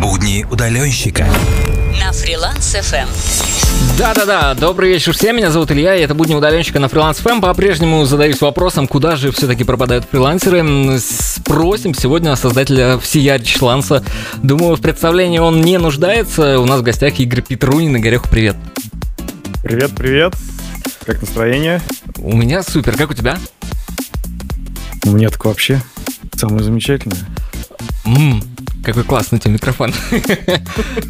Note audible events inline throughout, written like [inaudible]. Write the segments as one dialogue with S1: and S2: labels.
S1: Будни удаленщика.
S2: На фриланс FM.
S3: Да-да-да, добрый вечер всем, меня зовут Илья, и это «Будни удаленщика» на Freelance FM. По-прежнему задаюсь вопросом, куда же все-таки пропадают фрилансеры. Спросим сегодня создателя всея Чланса. Думаю, в представлении он не нуждается. У нас в гостях Игорь Петрунин. Игорек, привет.
S4: Привет, привет. Как настроение?
S3: У меня супер, как у тебя?
S4: У меня так вообще самое замечательное.
S3: Ммм, какой классный у тебя микрофон. [laughs]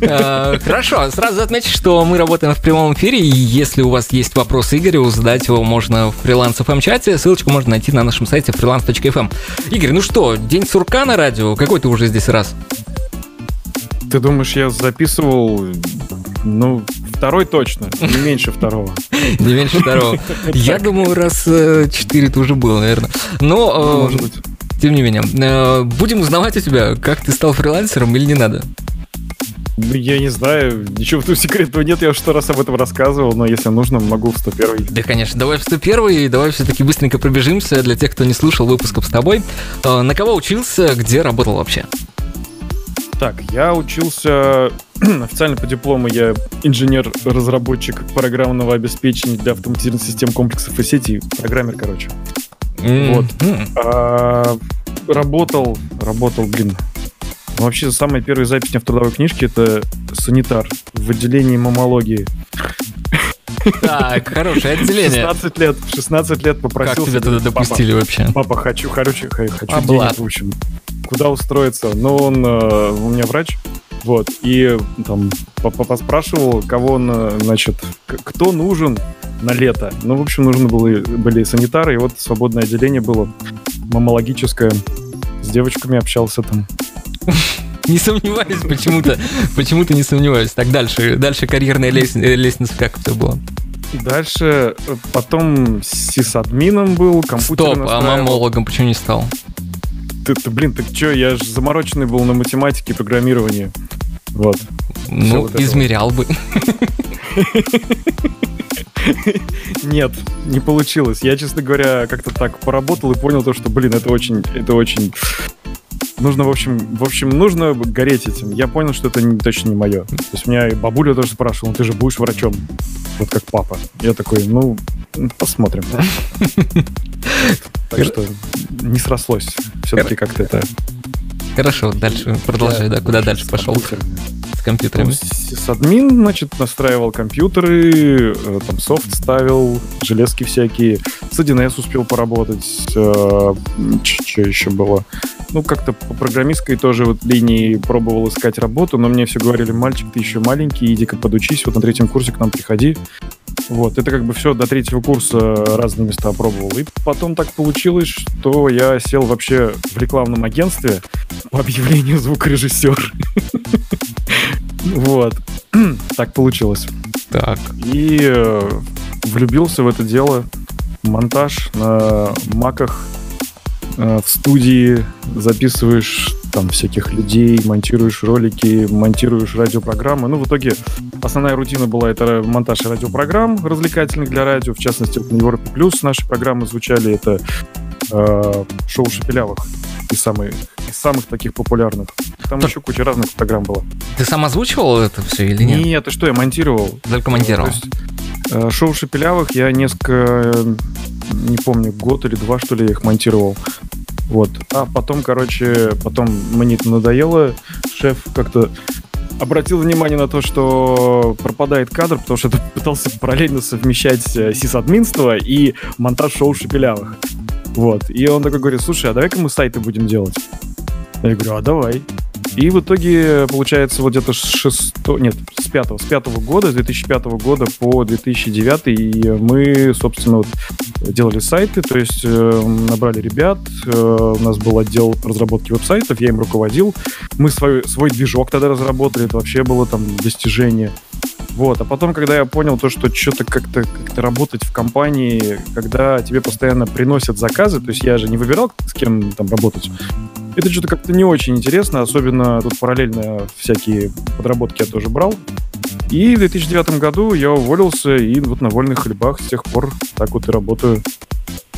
S3: А, хорошо, сразу отмечу, что мы работаем в прямом эфире, и если у вас есть вопрос Игорю, задать его можно в фриланс FM чате, ссылочку можно найти на нашем сайте freelance.fm. Игорь, ну что, день сурка на радио, какой ты уже здесь раз?
S4: Ты думаешь, я записывал, ну, второй точно, не меньше второго. [laughs]
S3: Не меньше второго. Я думаю, раз э, четыре ты уже был, наверное. Но,
S4: Может быть.
S3: Тем не менее, э, будем узнавать у тебя, как ты стал фрилансером или не надо.
S4: Ну, я не знаю, ничего этом секретного нет, я уже сто раз об этом рассказывал, но если нужно, могу в 101
S3: Да, конечно. Давай в 101 давай все-таки быстренько пробежимся для тех, кто не слушал выпусков с тобой. Э, На кого учился, где работал вообще?
S4: Так, я учился [clears throat] официально по диплому, я инженер-разработчик программного обеспечения для автоматизированных систем комплексов и сетей, программер, короче. Вот.
S3: М,
S4: А, работал, работал, блин. Вообще, самая первая запись в трудовой книжке это санитар в отделении мамологии.
S3: Так, хорошее отделение.
S4: 16 лет, в 16 лет
S3: Как
S4: попросился.
S3: тебя туда допустили вообще?
S4: Папа, папа, хочу, короче, х- хочу
S3: Облад.
S4: денег, в общем. Куда устроиться? Но он, э, у меня врач, вот, и там поспрашивал, кого он, э, значит, кто нужен на лето. Ну, в общем, нужны были, были санитары, и вот свободное отделение было, мамологическое. С девочками общался там. [laughs]
S3: Не сомневаюсь почему-то. Почему-то не сомневаюсь. Так, дальше. Дальше карьерная лес- э, лестница, как это было?
S4: Дальше э, потом сисадмином был, компьютер
S3: Стоп, а мамологом почему не стал?
S4: Ты, ты, блин, так чё, я же замороченный был на математике и программировании. Вот.
S3: Ну,
S4: вот
S3: измерял бы.
S4: Нет, не получилось. Я, честно говоря, как-то так поработал и понял то, что, блин, это очень, это очень... Нужно, в общем, в общем, нужно гореть этим. Я понял, что это не- точно не мое. То есть меня и бабуля тоже спрашивала, ну ты же будешь врачом, вот как папа. Я такой, ну, посмотрим. [laughs] Так что не срослось. Все-таки как-то это...
S3: Хорошо, дальше продолжай, да, куда дальше пошел с компьютерами?
S4: Сисадмин, значит, настраивал компьютеры, э, там софт ставил, железки всякие. С 1С успел поработать. Что еще было? Ну, как-то по программистской тоже вот линии пробовал искать работу, но мне все говорили, мальчик, ты еще маленький, иди-ка подучись, вот на третьем курсе к нам приходи. Вот, это как бы все до третьего курса разные места пробовал. И потом так получилось, что я сел вообще в рекламном агентстве по объявлению звукорежиссер. Вот. Так получилось.
S3: Так,
S4: И э, влюбился в это дело. Монтаж на маках э, в студии записываешь там всяких людей, монтируешь ролики, монтируешь радиопрограммы. Ну, в итоге основная рутина была это монтаж радиопрограмм развлекательных для радио. В частности, вот на Европе Плюс наши программы звучали. Это э, шоу Шепелявых из самых, из самых таких популярных. Там
S3: Так.
S4: еще куча разных программ было.
S3: ты сам озвучивал это все или нет?
S4: Нет, ты что, я монтировал.
S3: Только монтировал.
S4: То есть, э, шоу Шепелявых я несколько, не помню, год или два, что ли, я их монтировал. Вот. А потом, короче, потом мне это надоело. Шеф как-то обратил внимание на то, что пропадает кадр, потому что [laughs] пытался параллельно совмещать э, сисадминство и монтаж шоу Шепелявых. Вот. И он такой говорит, слушай, а давай-ка мы сайты будем делать. Я говорю, а давай. И в итоге, получается, вот где-то с 6... Нет, с 5 с 5 года, с 2005 года по 2009 и мы, собственно, вот делали сайты, то есть э, набрали ребят, э, у нас был отдел разработки веб-сайтов, я им руководил. Мы свой, свой движок тогда разработали, это вообще было там достижение. Вот, а потом, когда я понял то, что что-то как-то как работать в компании, когда тебе постоянно приносят заказы, то есть я же не выбирал, с кем там работать, это что-то как-то не очень интересно, особенно тут параллельно всякие подработки я тоже брал. И в 2009 году я уволился, и вот на вольных хлебах с тех пор так вот и работаю.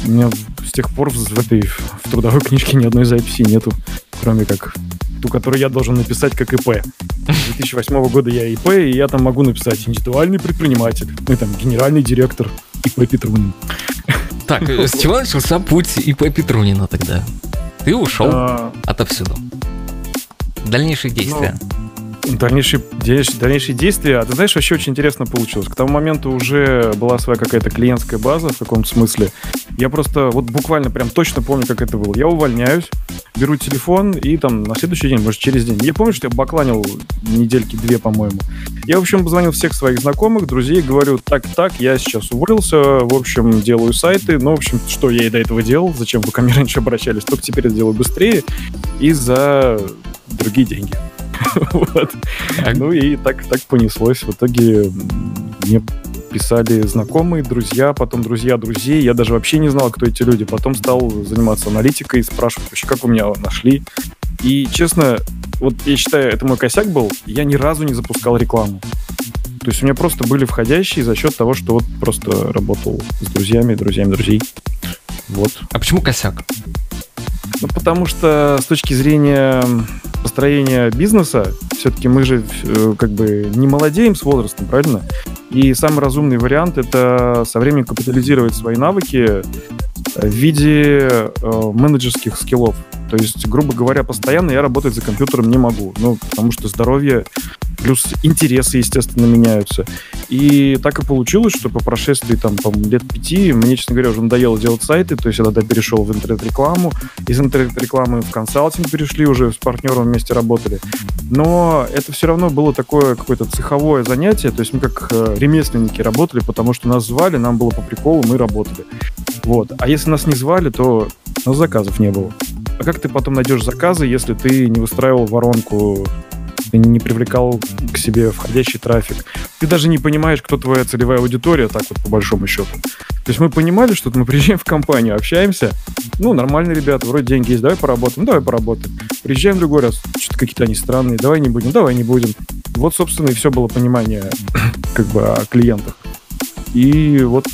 S4: У меня с тех пор в этой в трудовой книжке ни одной записи нету, кроме как ту, которую я должен написать как ИП. С 2008 года я ИП, и я там могу написать индивидуальный предприниматель, ну там генеральный директор ИП Петрунин.
S3: Так, с чего начался путь ИП Петрунина тогда? Ты ушел
S4: А,
S3: отовсюду. Дальнейшие действия.
S4: Дальнейшие, дальнейшие, дальнейшие действия. А ты знаешь, вообще очень интересно получилось. К тому моменту уже была своя какая-то клиентская база в каком-то смысле. Я просто вот буквально прям точно помню, как это было. Я увольняюсь, беру телефон и там на следующий день, может через день. Я помню, что я бакланил недельки две, по-моему. Я, в общем, позвонил всех своих знакомых, друзей, говорю, так-так, я сейчас уволился, в общем, делаю сайты. Ну, в общем, что я и до этого делал, зачем вы ко мне раньше обращались, только теперь это делаю быстрее и за другие деньги. [laughs] Вот. Ну и так, так понеслось. В итоге мне писали знакомые, друзья, потом друзья друзей. Я даже вообще не знал, кто эти люди. Потом стал заниматься аналитикой, спрашивать вообще, как вы меня нашли. И, честно, вот я считаю, это мой косяк был. Я ни разу не запускал рекламу. То есть у меня просто были входящие за счет того, что вот просто работал с друзьями, друзьями друзей. Вот.
S3: А почему косяк?
S4: Ну, потому что с точки зрения построения бизнеса, все-таки мы же э, как бы не молодеем с возрастом, правильно? И самый разумный вариант это со временем капитализировать свои навыки в виде э, менеджерских скиллов. То есть, грубо говоря, постоянно я работать за компьютером не могу. Ну, потому что здоровье плюс интересы, естественно, меняются. И так и получилось, что по прошествии там, по лет пяти мне, честно говоря, уже надоело делать сайты, то есть я тогда перешел в интернет-рекламу, из интернет-рекламы в консалтинг перешли уже, с партнером вместе работали. Но это все равно было такое какое-то цеховое занятие, то есть мы как э, ремесленники работали, потому что нас звали, нам было по приколу, мы работали. Вот. А если нас не звали, то у нас заказов не было. А как ты потом найдешь заказы, если ты не выстраивал воронку ты не привлекал к себе входящий трафик. Ты даже не понимаешь, кто твоя целевая аудитория, так вот по большому счету. То есть мы понимали, что мы приезжаем в компанию, общаемся, ну, нормальные ребята, вроде деньги есть, давай поработаем, давай поработаем. Приезжаем в другой раз, что-то какие-то они странные, давай не будем, давай не будем. Вот, собственно, и все было понимание [clears throat] как бы о клиентах. И вот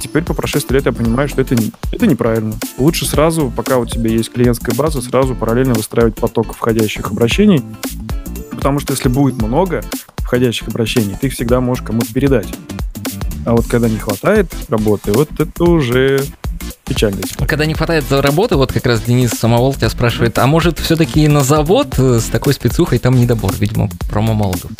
S4: теперь по прошествии лет я понимаю, что это, это неправильно. Лучше сразу, пока у тебя есть клиентская база, сразу параллельно выстраивать поток входящих обращений, потому что если будет много входящих обращений, ты их всегда можешь кому-то передать. А вот когда не хватает работы, вот это уже печальная ситуация.
S3: Когда не хватает работы, вот как раз Денис Самовол тебя спрашивает, а может все-таки на завод э, с такой спецухой там недобор, видимо, промо-молодов.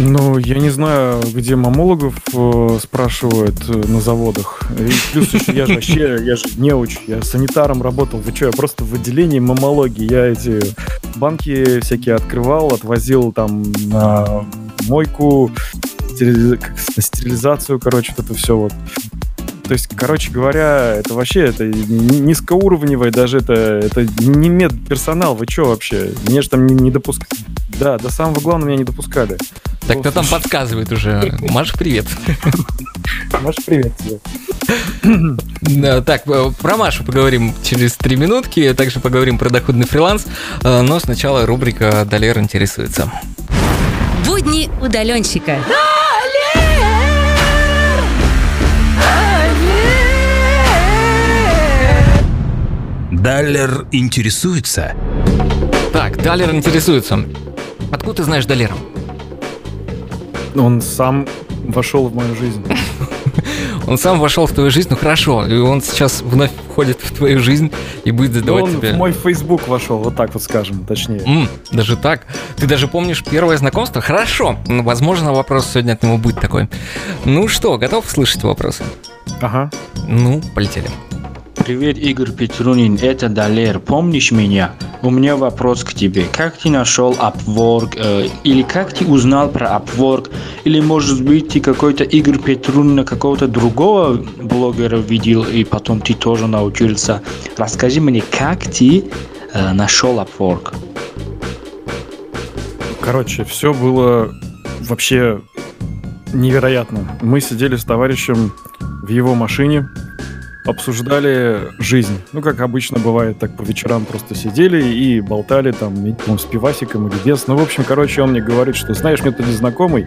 S4: Ну, я не знаю, где мамологов э, спрашивают э, на заводах. И плюс еще я же вообще, я же неуч, я санитаром работал. Вы что, я просто в отделении мамологии. Я эти банки всякие открывал, отвозил там на мойку, на стерилизацию, короче, вот это все вот. То есть, короче говоря, это вообще это ни- низкоуровневое, даже это, это не медперсонал. Вы что вообще? Меня же там не, не допускали. Да, до самого главного меня не допускали.
S3: Так кто там подсказывает уже? Маш, привет.
S4: Маш, привет тебе.
S3: Так, э, про Машу поговорим через три минутки, также поговорим про доходный фриланс, э, но сначала рубрика «Долер интересуется».
S2: Будни удаленщика.
S1: Даллер интересуется.
S3: Так, Далер интересуется. Откуда ты знаешь Далера?
S4: Он сам вошел в мою жизнь.
S3: Он сам вошел в твою жизнь, ну хорошо, и он сейчас вновь входит в твою жизнь и будет
S4: Ну,
S3: задавать
S4: он
S3: тебе...
S4: в мой Facebook вошел, вот так вот скажем, точнее.
S3: М, даже так? Ты даже помнишь первое знакомство? Хорошо. Ну, возможно, вопрос сегодня от него будет такой. Ну что, готов слышать вопросы?
S4: Ага.
S3: Ну, полетели.
S5: Привет, Игорь Петрунин, это Далер. Помнишь меня? У меня вопрос к тебе. Как ты нашел Upwork? э, или как ты узнал про Upwork? Или, может быть, ты какой-то Игорь Петрунина какого-то другого блогера видел, и потом ты тоже научился? Расскажи мне, как ты э, нашел Upwork?
S4: Короче, все было вообще невероятно. Мы сидели с товарищем в его машине, обсуждали жизнь. Ну, как обычно бывает, так по вечерам просто сидели и болтали там, с пивасиком или без. Ну, в общем, короче, он мне говорит, что, знаешь, мне тут знакомый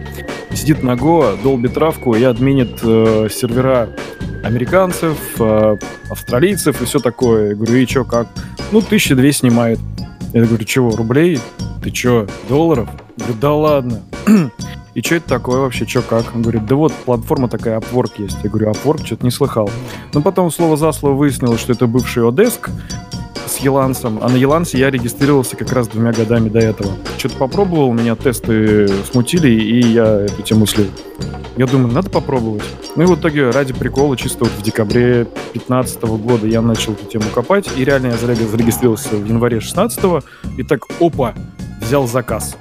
S4: сидит на Go, долбит травку и админит э, сервера американцев, э, австралийцев и все такое. Я говорю, и чё, как? Ну, тысячи две снимает. Я говорю, чего, рублей? Ты чё, долларов? Я говорю, да ладно. И что это такое вообще, что как? Он говорит, да вот, платформа такая, Upwork есть. Я говорю, Upwork, что-то не слыхал. Но потом слово за слово выяснилось, что это бывший Одеск с Елансом, а на Елансе я регистрировался как раз двумя годами до этого. Что-то попробовал, меня тесты смутили, и я эту тему слил. Я думаю, надо попробовать. Ну и в итоге ради прикола, чисто вот в декабре 2015 года я начал эту тему копать, и реально я зарегистрировался в январе 16 и так, опа, взял заказ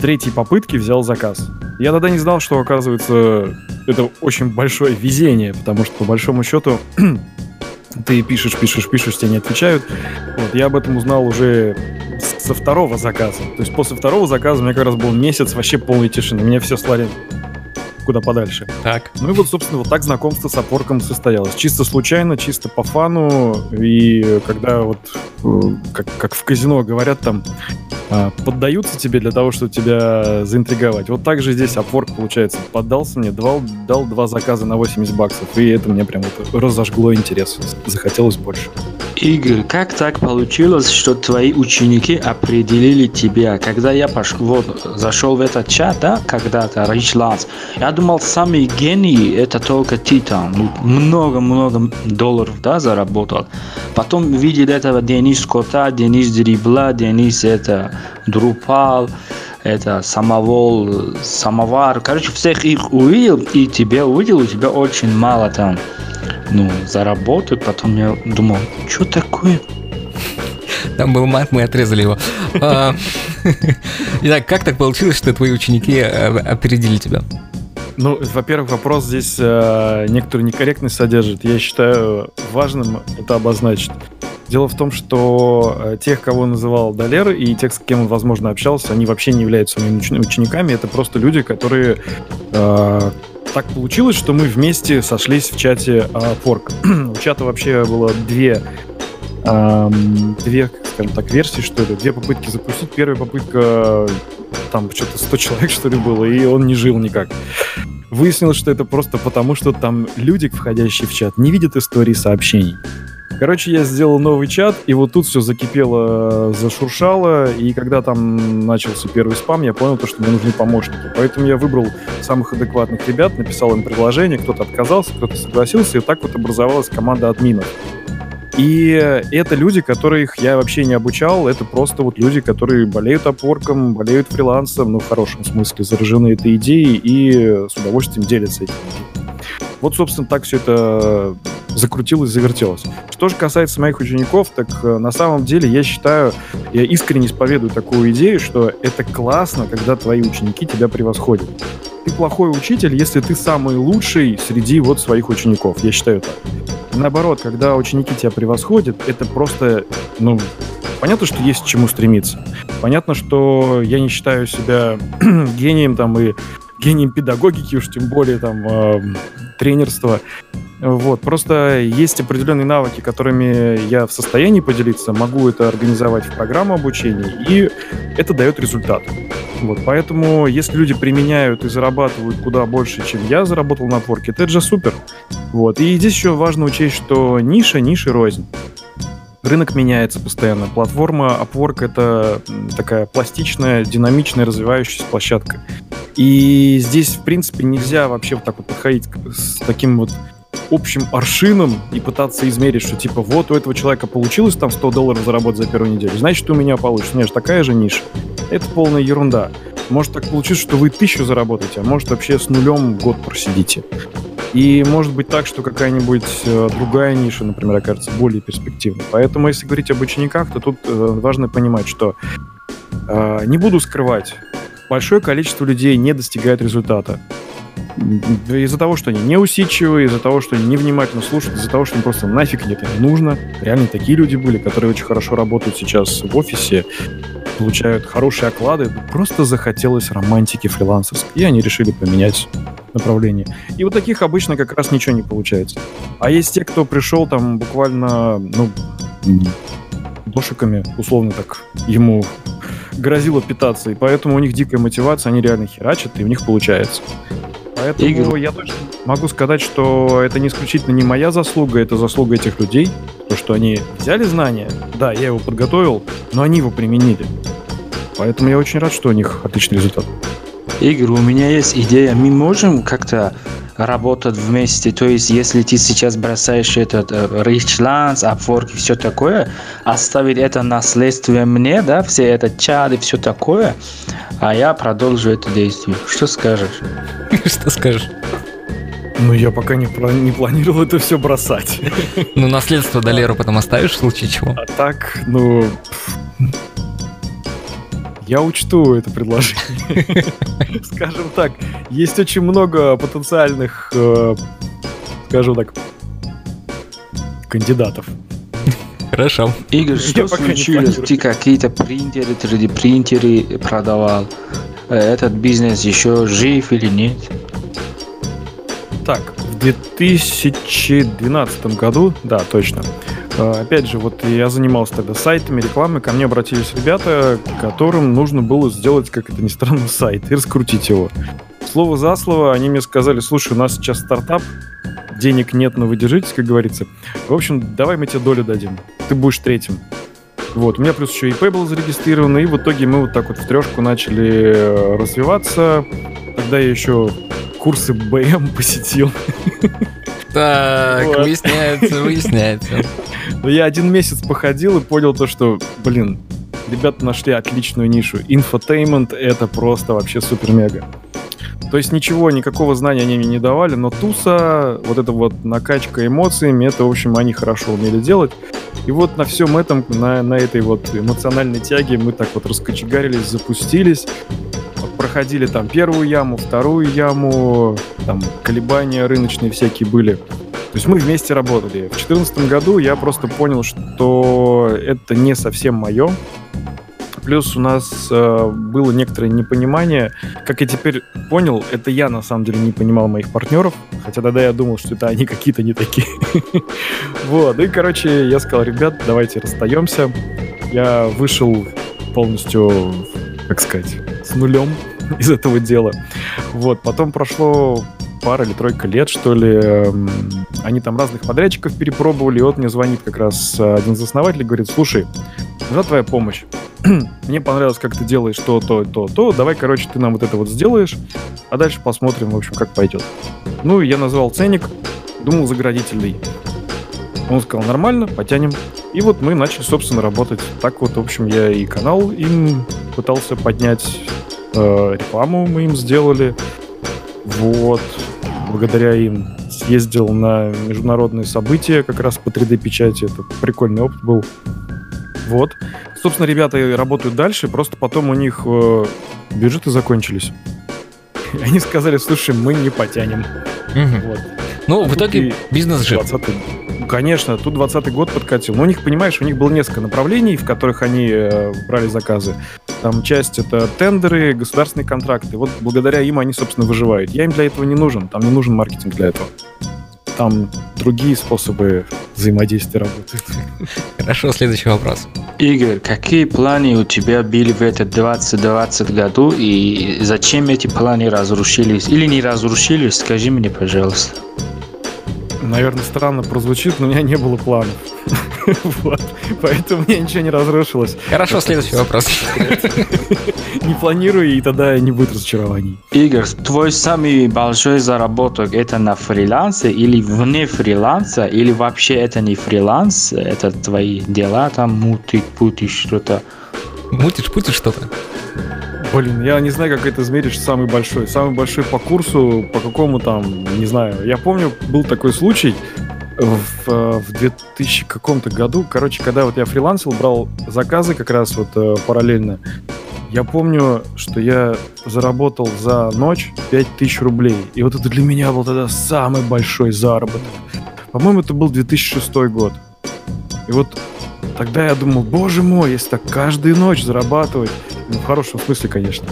S4: третьей попытки взял заказ. Я тогда не знал, что, оказывается, это очень большое везение, потому что, по большому счету, [clears throat] ты пишешь, пишешь, пишешь, тебе не отвечают. Вот, я об этом узнал уже со второго заказа. То есть после второго заказа у меня как раз был месяц вообще полной тишины. Меня все слали куда подальше.
S3: Так.
S4: Ну и вот, собственно, вот так знакомство с опорком состоялось. Чисто случайно, чисто по фану. И когда вот, э, как, как в казино говорят там, а, поддаются тебе для того, чтобы тебя заинтриговать. Вот так же здесь Upwork, получается, поддался мне, дал, дал два заказа на 80 баксов, и это мне прям вот разожгло интерес. Захотелось больше.
S5: Игорь, как так получилось, что твои ученики определили тебя? Когда я пошел, вот, зашел в этот чат, да, когда-то, Ричландс, я думал, самый гений это только ну, много-много долларов, да, заработал. Потом видел этого Денис Кота, Денис Дрибла, Денис это Друпал, это самовол, самовар. Короче, всех их увидел, и тебе увидел, у тебя очень мало там ну, заработаю. Потом я думал, что такое?
S3: Там был мат, мы отрезали его. [laughs] А, [laughs] итак, как так получилось, что твои ученики э, опередили тебя?
S4: Ну, во-первых, вопрос здесь э, некоторую некорректность содержит. Я считаю важным это обозначить. Дело в том, что э, тех, кого называл Далер, и тех, с кем он, возможно, общался, они вообще не являются моими учениками. Это просто люди, которые э, так получилось, что мы вместе сошлись в чате э, Форк. [clears throat] У чата вообще было две, э, две, скажем так, версии, что ли, две попытки запустить. Первая попытка, там что-то 100 человек, что ли, было, и он не жил никак. Выяснилось, что это просто потому, что там люди, входящие в чат, не видят истории сообщений. Короче, я сделал новый чат, и вот тут все закипело, зашуршало, и когда там начался первый спам, я понял, то, что мне нужны помощники. Поэтому я выбрал самых адекватных ребят, написал им предложение, кто-то отказался, кто-то согласился, и так вот образовалась команда админов. И это люди, которых я вообще не обучал, это просто вот люди, которые болеют опорком, болеют фрилансом, ну, в хорошем смысле, заражены этой идеей и с удовольствием делятся этим. Вот, собственно, так все это закрутилось, завертелось. Что же касается моих учеников, так э, на самом деле я считаю, я искренне исповедую такую идею, что это классно, когда твои ученики тебя превосходят. Ты плохой учитель, если ты самый лучший среди вот своих учеников. Я считаю так. Наоборот, когда ученики тебя превосходят, это просто, ну, понятно, что есть к чему стремиться. Понятно, что я не считаю себя [clears throat] гением там и гением педагогики, уж тем более там э, тренерства. Вот, просто есть определенные навыки, которыми я в состоянии поделиться, могу это организовать в программу обучения, и это дает результат. Вот, поэтому, если люди применяют и зарабатывают куда больше, чем я заработал на Upwork, это же супер. Вот, и здесь еще важно учесть, что ниша, ниши рознь. Рынок меняется постоянно. Платформа Upwork — это такая пластичная, динамичная, развивающаяся площадка. И здесь, в принципе, нельзя вообще вот так вот подходить с таким вот общим аршином и пытаться измерить, что типа вот у этого человека получилось там 100 долларов заработать за первую неделю, значит у меня получится. Нет, такая же ниша. Это полная ерунда. Может так получиться, что вы тысячу заработаете, а может вообще с нулем год просидите. И может быть так, что какая-нибудь э, другая ниша, например, окажется более перспективной. Поэтому, если говорить об учениках, то тут э, важно понимать, что э, не буду скрывать, большое количество людей не достигает результата. Из-за того, что они неусидчивые, из-за того, что они невнимательно слушают, из-за того, что им просто нафиг нет не нужно. Реально такие люди были, которые очень хорошо работают сейчас в офисе, получают хорошие оклады. Просто захотелось романтики фрилансерской, и они решили поменять направление. И вот таких обычно как раз ничего не получается. А есть те, кто пришел там буквально, ну, дошиками, условно так, ему грозило питаться, и поэтому у них дикая мотивация, они реально херачат, и у них получается. Поэтому
S5: Игорь.
S4: я точно могу сказать, что это не исключительно не моя заслуга, это заслуга этих людей. То, что они взяли знания, да, я его подготовил, но они его применили. Поэтому я очень рад, что у них отличный результат.
S5: Игорь, у меня есть идея. Мы можем как-то работать вместе. То есть, если ты сейчас бросаешь этот э, Richlands, Upwork и все такое, оставить это наследство мне, да, все это чат и все такое, а я продолжу это действие. Что скажешь? [laughs]
S3: Что скажешь?
S4: Ну, я пока не, не планировал это все бросать.
S3: Ну, наследство Долеру потом оставишь в случае чего?
S4: А так, ну... Я учту это предложение. [laughs] Скажем так, есть очень много потенциальных, э, скажем так, кандидатов.
S3: Хорошо.
S5: Игорь, что случилось? Ты какие-то принтеры, 3D-принтеры продавал? Э, Этот бизнес еще жив или нет?
S4: Так, в 2012 году, да, точно. Э, Опять же, вот я занимался тогда сайтами, рекламой. Ко мне обратились ребята, которым нужно было сделать, как это ни странно, [laughs] сайт и раскрутить его. Слово за слово они мне сказали, слушай, у нас сейчас стартап, денег нет, но вы держитесь, как говорится. В общем, давай мы тебе долю дадим. Ты будешь третьим. Вот, у меня плюс еще ИП был зарегистрирован, и в итоге мы вот так вот в трешку начали э, развиваться. Тогда я еще курсы БМ посетил. [laughs]
S3: Так,
S4: Вот.
S3: выясняется, [laughs] выясняется.
S4: Но я один месяц походил и понял то, что, блин, ребята нашли отличную нишу. Инфотеймент — это просто вообще супер-мега. То есть ничего, никакого знания они мне не давали, но туса, вот эта вот накачка эмоциями, это, в общем, они хорошо умели делать. И вот на всем этом, на, на этой вот эмоциональной тяге мы так вот раскочегарились, запустились, проходили там первую яму, вторую яму, там колебания рыночные всякие были. То есть мы вместе работали. В 2014 году я просто понял, что это не совсем мое. Плюс у нас э, было некоторое непонимание. Как я теперь понял, это я на самом деле не понимал моих партнеров. Хотя тогда я думал, что это они какие-то не такие. [laughs] Вот. И, короче, я сказал, ребят, давайте расстаемся. Я вышел полностью, как сказать, с нулем [laughs] из этого дела. Вот. Потом прошло пара или тройка лет, что ли. эм, Они там разных подрядчиков перепробовали. И вот мне звонит как раз э, один из основателей, говорит, слушай, нужна твоя помощь. [clears throat] Мне понравилось, как ты делаешь то, то, то, то. Давай, короче, ты нам вот это вот сделаешь, а дальше посмотрим, в общем, как пойдет. Ну, я назвал ценник, думал заградительный. Он сказал, нормально, потянем. И вот мы начали, собственно, работать. Так вот, в общем, я и канал им пытался поднять, э, рекламу мы им сделали. Вот. Благодаря им съездил на международные события как раз по 3D-печати. Это прикольный опыт был. Вот. Собственно, ребята работают дальше, просто потом у них э, бюджеты закончились. И [laughs] Они сказали, слушай, мы не потянем.
S3: Мгм.
S4: Вот.
S3: Ну, в итоге
S4: и
S3: бизнес жив.
S4: 20-й. Ну, Конечно, тут 20 год подкатил. Но у них, понимаешь, у них было несколько направлений, в которых они э, брали заказы. Там часть это тендеры, государственные контракты. Вот благодаря им они, собственно, выживают. Я им для этого не нужен. Там не нужен маркетинг для этого. Там другие способы взаимодействия работают.
S3: Хорошо, следующий вопрос.
S5: Игорь, какие планы у тебя были в этот 2020 году и зачем эти планы разрушились или не разрушились? Скажи мне, пожалуйста.
S4: Наверное, странно прозвучит, но у меня не было планов. [laughs] Вот. Поэтому у меня ничего не разрушилось.
S3: Хорошо, следующий вопрос. [laughs]
S4: Не планирую, и тогда не будет разочарований.
S5: Игорь, твой самый большой заработок это на фрилансе или вне фриланса, или вообще это не фриланс, это твои дела там мутить, путить что-то.
S3: Мутишь, путишь что-то?
S4: Блин, я не знаю, как это измерить самый большой. Самый большой по курсу, по какому там, не знаю. Я помню, был такой случай в, э, в 2000 каком-то году. Короче, когда вот я фрилансил, брал заказы как раз вот э, параллельно. Я помню, что я заработал за ночь 5000 рублей. И вот это для меня был тогда самый большой заработок. По-моему, это был 2006 год. И вот тогда я думал, боже мой, если так каждую ночь зарабатывать, ну, в хорошем смысле, конечно.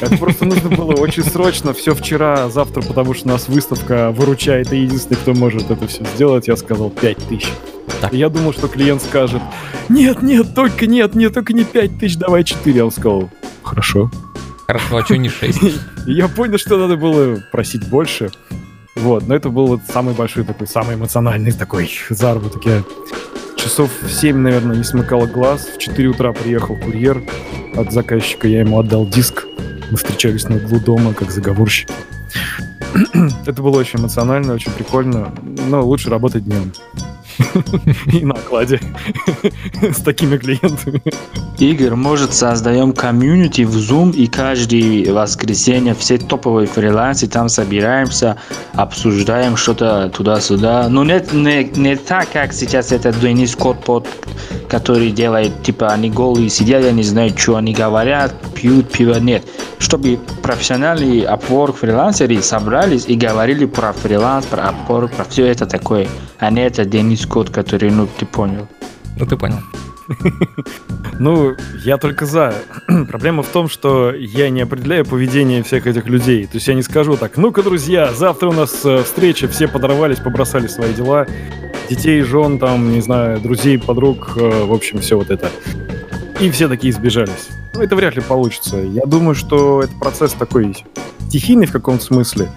S4: Это просто нужно было очень срочно, все вчера, завтра, потому что у нас выставка выручает, и единственный, кто может это все сделать, я сказал 5 тысяч.
S3: Так.
S4: И я думал, что клиент скажет, нет, нет, только нет, нет, только не 5 тысяч, давай 4. Я он сказал, хорошо.
S3: Хорошо, а что не 6? [laughs]
S4: И я понял, что надо было просить больше. Вот, но это был вот самый большой такой, самый эмоциональный такой заработок. Я часов в 7, наверное, не смыкал глаз. В 4 утра приехал курьер от заказчика, я ему отдал диск. Мы встречались на углу дома, как заговорщики. [clears throat] Это было очень эмоционально, очень прикольно. Но лучше работать днем. [laughs] И на окладе [laughs] с такими клиентами.
S5: Игорь, может, создаем комьюнити в Zoom и каждое воскресенье все топовые фрилансы там собираемся, обсуждаем что-то туда-сюда. Но не, не, не так, как сейчас это Денис Котпот, который делает, типа, они голые сидят, я не знаю, что они говорят, пьют пиво, нет. Чтобы профессиональные Upwork фрилансеры собрались и говорили про фриланс, про Upwork, про все это такое. А не это Денис Кот, который, ну, ты понял.
S3: Ну, ты понял. [laughs]
S4: Ну, я только за. [clears throat] Проблема в том, что я не определяю поведение всех этих людей. То есть я не скажу так, ну-ка, друзья, завтра у нас э, встреча, все подорвались, побросали свои дела, детей, жен, там, не знаю, друзей, подруг, э, в общем, все вот это. И все такие сбежались. Ну, это вряд ли получится. Я думаю, что это процесс такой стихийный в каком-то смысле.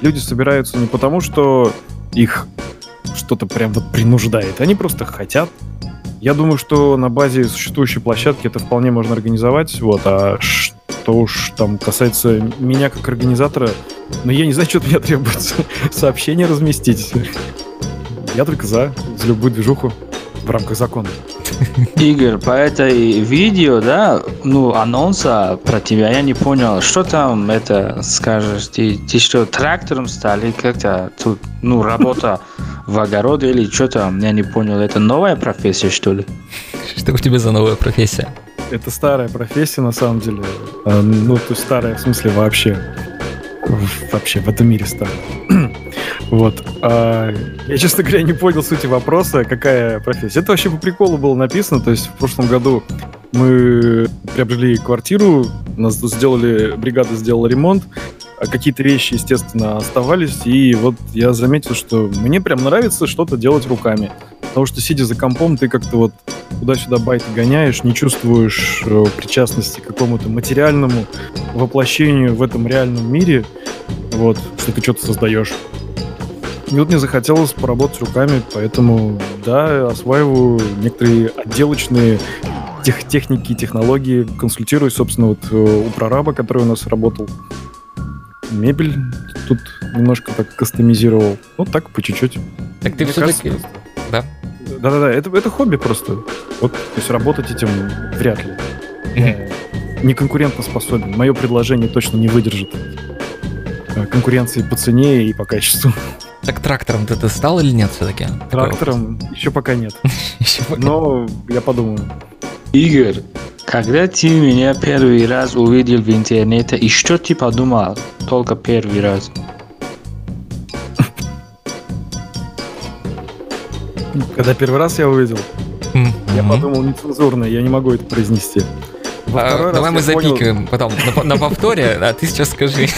S4: Люди собираются не потому, что их что-то прям вот принуждает. Они просто хотят. Я думаю, что на базе существующей площадки это вполне можно организовать. Вот, а что уж там касается меня как организатора, ну я не знаю, что от меня [laughs] требуется. Сообщение разместить. Я только за, за любую движуху в рамках закона.
S5: Игорь, по этой видео, да, ну, анонса про тебя, я не понял, что там это скажешь? Ты, ты что, трактором стали как-то тут, ну, работа в огороде или что там? Я не понял, это новая профессия, что ли?
S3: Что у тебя за новая профессия?
S4: Это старая профессия, на самом деле. А, ну, то есть старая в смысле вообще. Вообще в этом мире старая. [clears throat] Вот. А, я, честно говоря, не понял сути вопроса, какая профессия. Это вообще по приколу было написано. То есть в прошлом году мы приобрели квартиру, нас сделали, бригада сделала ремонт, а какие-то вещи, естественно, оставались, и вот я заметил, что мне прям нравится что-то делать руками. Потому что, сидя за компом, ты как-то вот туда-сюда байты гоняешь, не чувствуешь э, причастности к какому-то материальному воплощению в этом реальном мире, вот, что ты что-то создаешь. И вот мне захотелось поработать руками, поэтому, да, осваиваю некоторые отделочные тех, техники и технологии, консультирую, собственно, вот э, у прораба, который у нас работал. Мебель тут немножко так кастомизировал. Вот так, по чуть-чуть.
S3: Так ты все-таки... Да?
S4: Да-да-да, это, это хобби просто. Вот, то есть работать этим вряд ли. Не конкурентно способен. Мое предложение точно не выдержит э, конкуренции по цене и по качеству.
S3: Так трактором ты, ты стал или нет все-таки?
S4: Трактором еще пока нет. [laughs] Но я подумаю.
S5: Игорь, когда ты меня первый раз увидел в интернете, и что ты подумал? Только первый раз.
S4: Когда первый раз я увидел, я подумал нецензурно, я не могу это произнести.
S3: А, давай мы запикаем потом на, на повторе, а ты сейчас скажи.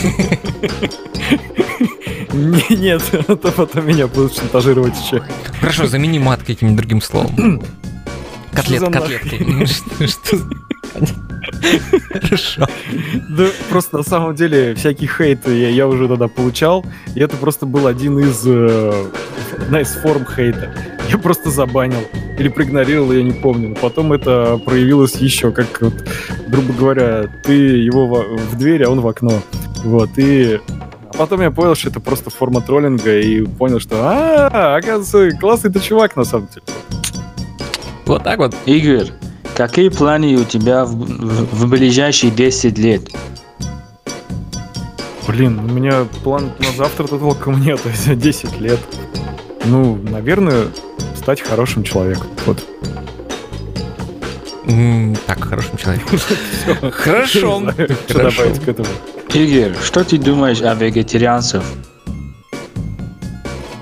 S4: Нет, а то потом меня будут шантажировать еще.
S3: Хорошо, замени мат каким-нибудь другим словом. Котлет, котлетки.
S4: Хорошо. Да, просто на самом деле всякий хейт я, я уже тогда получал, и это просто был один из э, одна из форм хейта. Я просто забанил или проигнорировал, я не помню. Но потом это проявилось еще, как вот, грубо говоря, ты его в, в дверь, а он в окно. Вот, и потом я понял, что это просто форма троллинга, и понял, что, а, оказывается, классный ты чувак, на самом деле.
S3: Вот так вот.
S5: Игорь, какие планы у тебя в, в, в ближайшие 10 лет?
S4: Блин, у меня план на завтра-то толком нет, то есть 10 лет. Ну, наверное, стать хорошим человеком. Вот.
S3: Так, хорошим человеком. [laughs] Хорошо.
S4: Что добавить к этому?
S5: Игорь, что ты думаешь о вегетарианцах?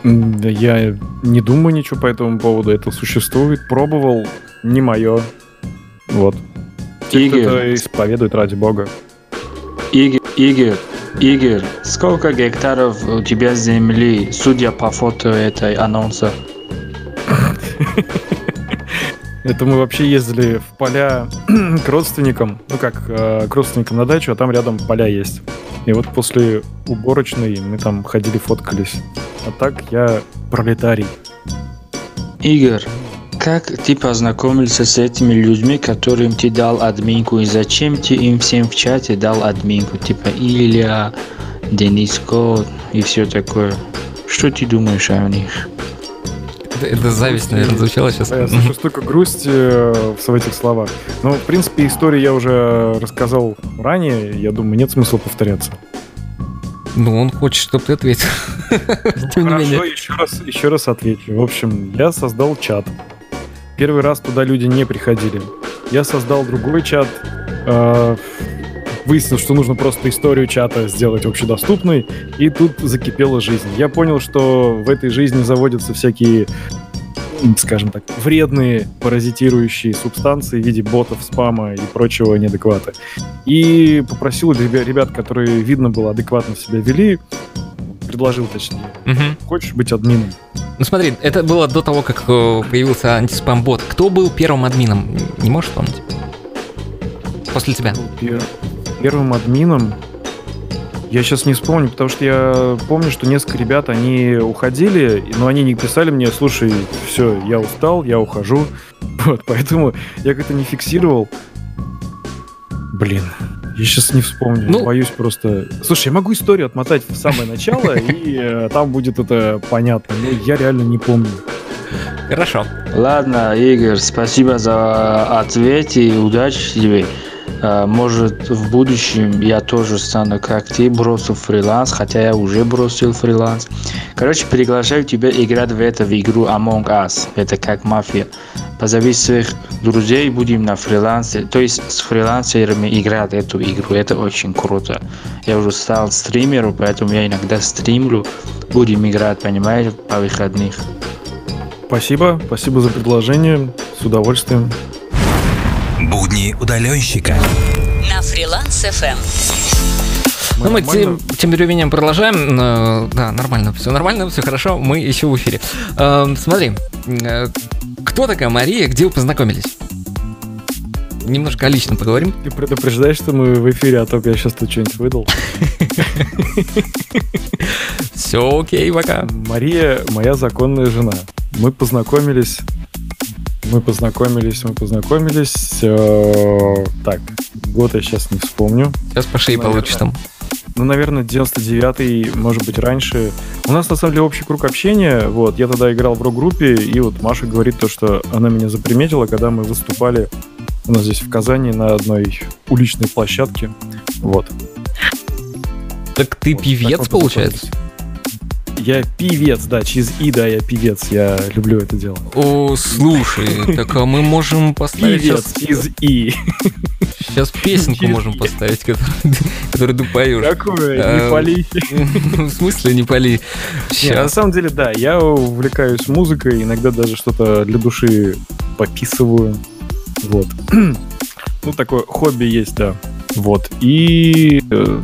S4: Я не думаю ничего по этому поводу. Это существует. Пробовал. Не мое. Вот. Те, Игорь. кто исповедует ради бога.
S5: Игорь, Игорь, Игорь, сколько гектаров у тебя земли, судя по фото этой анонса?
S4: Это мы вообще ездили в поля [clears throat] к родственникам, ну как, э, к родственникам на дачу, а там рядом поля есть. И вот после уборочной мы там ходили, фоткались. А так я пролетарий.
S5: Игорь, как ты познакомился с этими людьми, которым ты дал админку, и зачем ты им всем в чате дал админку? Типа Илья, Дениско и все такое. Что ты думаешь о них?
S3: Это, это зависть, наверное, звучало сейчас.
S4: Я слышу столько грусти э, в этих словах. Ну, в принципе, историю я уже рассказал ранее. Я думаю, нет смысла повторяться.
S3: Ну, он хочет, чтобы ты ответил.
S4: Не Хорошо, еще раз, еще раз отвечу. В общем, я создал чат. Первый раз туда люди не приходили. Я создал другой чат. Э, выяснил, что нужно просто историю чата сделать общедоступной, и тут закипела жизнь. Я понял, что в этой жизни заводятся всякие скажем так, вредные паразитирующие субстанции в виде ботов, спама и прочего неадеквата. И попросил ребят, которые, видно было, адекватно себя вели, предложил, точнее, угу. хочешь быть админом?
S3: Ну смотри, это было до того, как э, появился антиспам-бот. Кто был первым админом? Не можешь помнить? После тебя.
S4: Пер... Первым админом я сейчас не вспомню, потому что я помню, что несколько ребят, они уходили, но они не писали мне, слушай, все, я устал, я ухожу. [laughs] Вот, поэтому я как-то не фиксировал. Блин, я сейчас не вспомню, ну, боюсь просто. Слушай, я могу историю отмотать в самое начало, и э, там будет это понятно. Но я реально не помню.
S3: Хорошо.
S5: Ладно, Игорь, спасибо за ответ и удачи тебе. А, может, в будущем я тоже стану как ты, брошу фриланс, хотя я уже бросил фриланс. Короче, приглашаю тебя играть в эту игру Among Us. Это как мафия. Позови своих друзей, будем на фрилансе, то есть с фрилансерами играть эту игру. Это очень круто. Я уже стал стримером, поэтому я иногда стримлю. Будем играть, понимаешь, по выходных.
S4: Спасибо, спасибо за предложение. С удовольствием.
S2: Будни удаленщика. На фриланс FM.
S3: Ну, мы тем, тем временем продолжаем. Э, да, нормально, все нормально, все хорошо, мы еще в эфире. Э, смотри, э, кто такая Мария, где вы познакомились? Немножко о личном поговорим.
S4: Ты предупреждаешь, что мы в эфире, а то я сейчас тут что-нибудь выдал.
S3: Все окей, пока.
S4: Мария моя законная жена. Мы познакомились мы познакомились, мы познакомились. Э, так, год я сейчас не вспомню.
S3: Сейчас по шее получишь там.
S4: Ну, наверное, 99-й, может быть, раньше. У нас, на самом деле, общий круг общения. Вот, я тогда играл в рок-группе, и вот Маша говорит то, что она меня заприметила, когда мы выступали у нас здесь в Казани на одной уличной площадке. Вот.
S3: Так ты вот, певец, так получается?
S4: Я певец, да, через И, да, я певец, я люблю это дело.
S3: О, слушай, так а мы можем поставить
S4: Певец через И.
S3: Сейчас песенку можем поставить, которую, ты поешь.
S4: Какую? А, не пали.
S3: В смысле не пали?
S4: На самом деле, да, я увлекаюсь музыкой, иногда даже что-то для души пописываю. Вот. [clears throat] Ну, такое хобби есть, да. Вот. И э,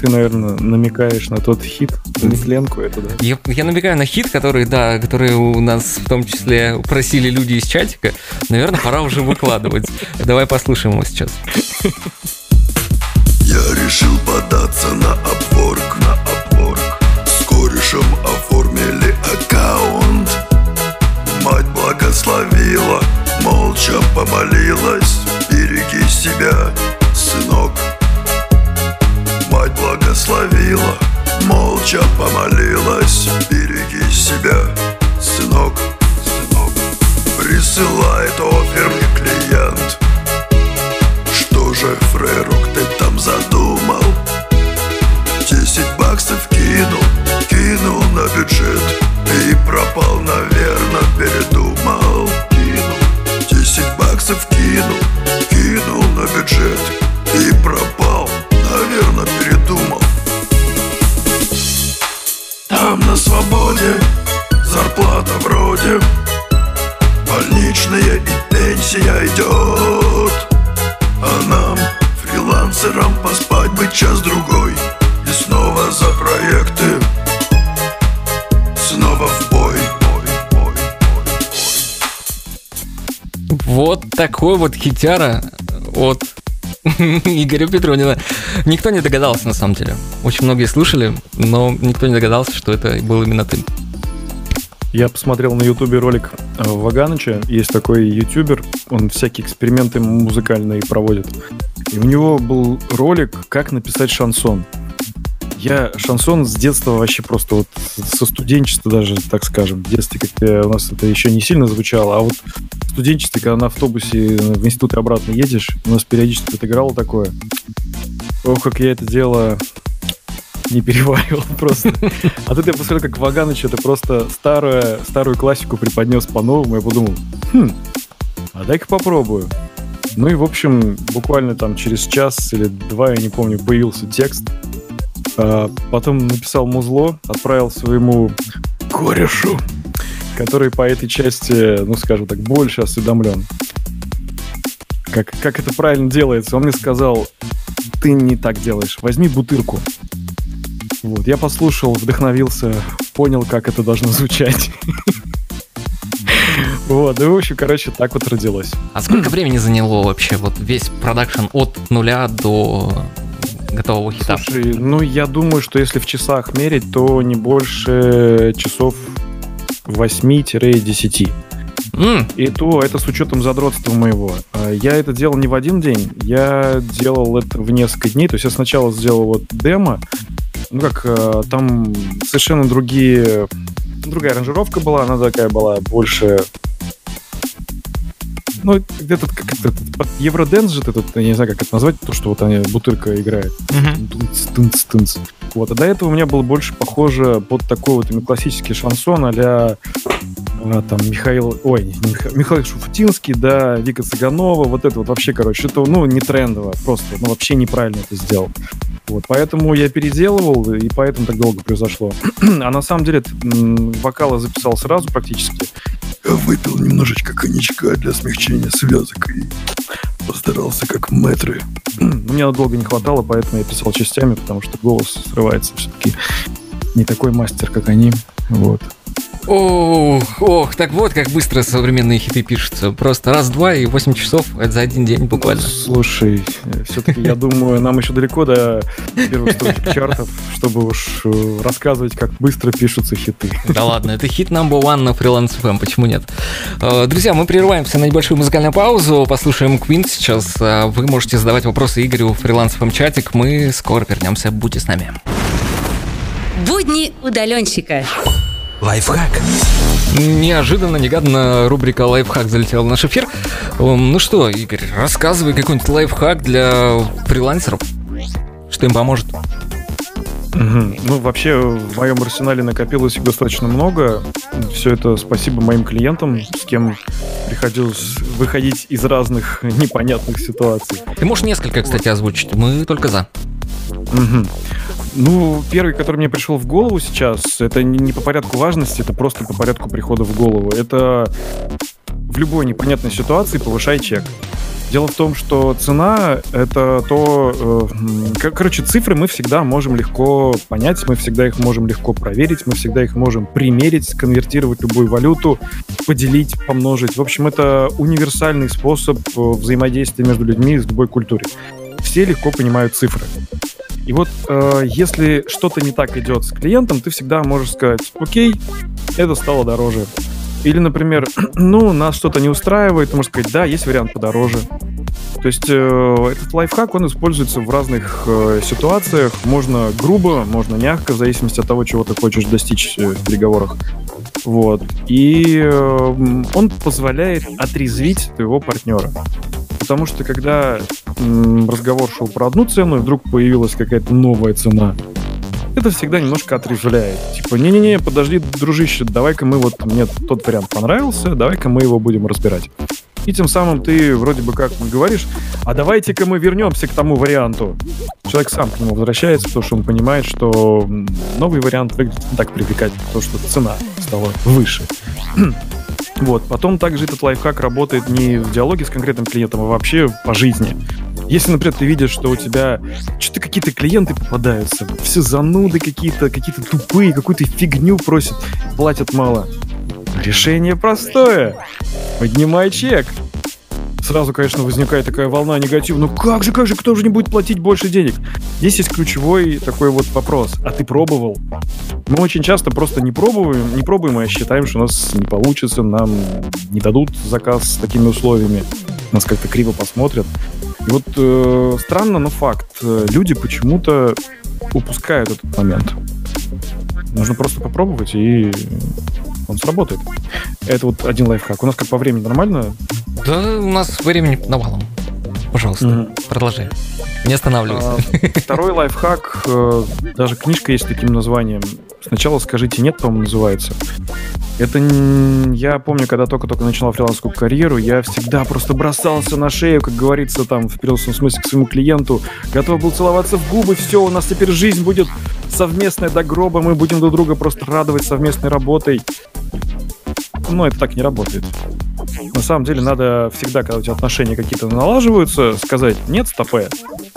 S4: ты, наверное, намекаешь на тот хит, Нетленку это, да?
S3: Я, я намекаю на хит, который, да, который у нас в том числе просили люди из чатика. Наверное, пора уже выкладывать. Давай послушаем его сейчас.
S1: Я решил податься на Upwork,
S3: такой вот хитяра от [laughs] Игоря Петрунина. Никто не догадался, на самом деле. Очень многие слушали, но никто не догадался, что это был именно ты.
S4: Я посмотрел на ютубе ролик э, Ваганыча. Есть такой ютубер, он всякие эксперименты музыкальные проводит. И у него был ролик, как написать шансон. Я шансон с детства вообще просто вот со студенчества даже, так скажем. В детстве как-то у нас это еще не сильно звучало, а вот студенчестве, когда на автобусе в институт обратно едешь, у нас периодически играло такое. Ох, как я это дело не переваривал [laughs] просто. А тут я посмотрел, как Ваганыч это просто старую, старую классику преподнес по-новому. Я подумал, хм, а дай-ка попробую. Ну и, в общем, буквально там через час или два, я не помню, появился текст. А потом написал музло, отправил своему корешу, который по этой части, ну, скажем так, больше осведомлен. Как, как это правильно делается? Он мне сказал, ты не так делаешь, возьми бутырку. Вот, я послушал, вдохновился, понял, как это должно звучать. [laughs] Вот, ну, в общем, короче, так вот родилось.
S3: А сколько времени заняло вообще вот весь продакшн от нуля до готового хита?
S4: Слушай, ну, я думаю, что если в часах мерить, то не больше часов 8-10. Mm. И то это с учетом задротства моего. А, я это делал не в один день, я делал это в несколько дней. То есть я сначала сделал вот демо, ну как, э, там совершенно другие, другая аранжировка была, она такая была больше ну, где-то как это, Евроденс же этот, я не знаю, как это назвать, то, что вот они, бутырка играет. Uh-huh. Тынц, тынц, Вот, а до этого у меня было больше похоже под такой вот именно классический шансон а, там Михаил, ой, не Миха, Михаил Шуфутинский, да, Вика Цыганова, вот это вот вообще, короче, это, ну, не трендово, просто, ну, вообще неправильно это сделал. Вот, поэтому я переделывал, и поэтому так долго произошло. [clears throat] а на самом деле вокалы записал сразу практически.
S1: Выпил немножечко коньячка для смягчения связок и постарался как мэтры.
S4: Мне долго не хватало, поэтому я писал частями, потому что голос срывается все-таки не такой мастер, как они. Вот.
S3: Ох, ох, так вот, как быстро современные хиты пишутся. Просто раз-два и 8 часов, это за один день буквально.
S4: Слушай, все-таки я думаю, нам еще далеко до первых строчек чартов, чтобы уж э, рассказывать, как быстро пишутся хиты.
S3: Да ладно, это хит number one на Freelance FM, почему нет? Э, друзья, мы прерываемся на небольшую музыкальную паузу, послушаем Queen сейчас. Э, вы можете задавать вопросы Игорю в Freelance FM чатик, мы скоро вернемся, будьте с нами.
S2: Будни удаленщика.
S3: Лайфхак. Неожиданно, негаданно рубрика «Лайфхак» залетела в наш эфир. Ну что, Игорь, рассказывай какой-нибудь лайфхак для фрилансеров, что им поможет.
S4: Угу. Ну, вообще, в моем арсенале накопилось их достаточно много. Все это спасибо моим клиентам, с кем приходилось выходить из разных [laughs] непонятных ситуаций.
S3: Ты можешь несколько, кстати, озвучить. Мы только за.
S4: Угу. Ну, первый, который мне пришел в голову сейчас, это не по порядку важности, это просто по порядку прихода в голову. Это в любой непонятной ситуации повышай чек. Дело в том, что цена — это то... Э, короче, цифры мы всегда можем легко понять, мы всегда их можем легко проверить, мы всегда их можем примерить, конвертировать любую валюту, поделить, помножить. В общем, это универсальный способ э, взаимодействия между людьми из любой культуры. Все легко понимают цифры. И вот э, если что-то не так идет с клиентом, ты всегда можешь сказать, окей, это стало дороже. Или, например, [clears throat] ну, нас что-то не устраивает, ты можешь сказать, да, есть вариант подороже. То есть э, этот лайфхак, он используется в разных э, ситуациях. Можно грубо, можно мягко, в зависимости от того, чего ты хочешь достичь э, в переговорах. Вот. И э, он позволяет отрезвить твоего партнера. Потому что когда разговор шел про одну цену, и вдруг появилась какая-то новая цена, это всегда немножко отрезвляет. Типа, не-не-не, подожди, дружище, давай-ка мы вот, мне тот вариант понравился, давай-ка мы его будем разбирать. И тем самым ты вроде бы как говоришь, а давайте-ка мы вернемся к тому варианту. Человек сам к нему возвращается, потому что он понимает, что новый вариант выглядит не так привлекательно, потому что цена стала выше. Вот. Потом также этот лайфхак работает не в диалоге с конкретным клиентом, а вообще по жизни. Если, например, ты видишь, что у тебя что-то какие-то клиенты попадаются, все зануды какие-то, какие-то тупые, какую-то фигню просят, платят мало. Решение простое. Поднимай чек. сразу, конечно, возникает такая волна негатива. Ну как же, как же, кто же не будет платить больше денег? Здесь есть ключевой такой вот вопрос. А ты пробовал? Мы очень часто просто не пробуем, не пробуем, а считаем, что у нас не получится, нам не дадут заказ с такими условиями, нас как-то криво посмотрят. И вот э, странно, но факт. Люди почему-то упускают этот момент. Нужно просто попробовать, и он сработает. Это вот один лайфхак. У нас как по времени нормально?
S3: Да, у нас времени навалом. Пожалуйста, угу. продолжай. Не останавливайся.
S4: А, второй лайфхак, э, даже книжка есть с таким названием. Сначала скажите нет, по-моему, называется. Это я помню, когда только-только начинал фрилансовую карьеру, я всегда просто бросался на шею, как говорится, там, в переносном смысле к своему клиенту, готов был целоваться в губы, все, у нас теперь жизнь будет совместная до гроба, мы будем друг друга просто радовать совместной работой. Но это так не работает. На самом деле надо всегда, когда у тебя отношения какие-то налаживаются, сказать «нет, стопе,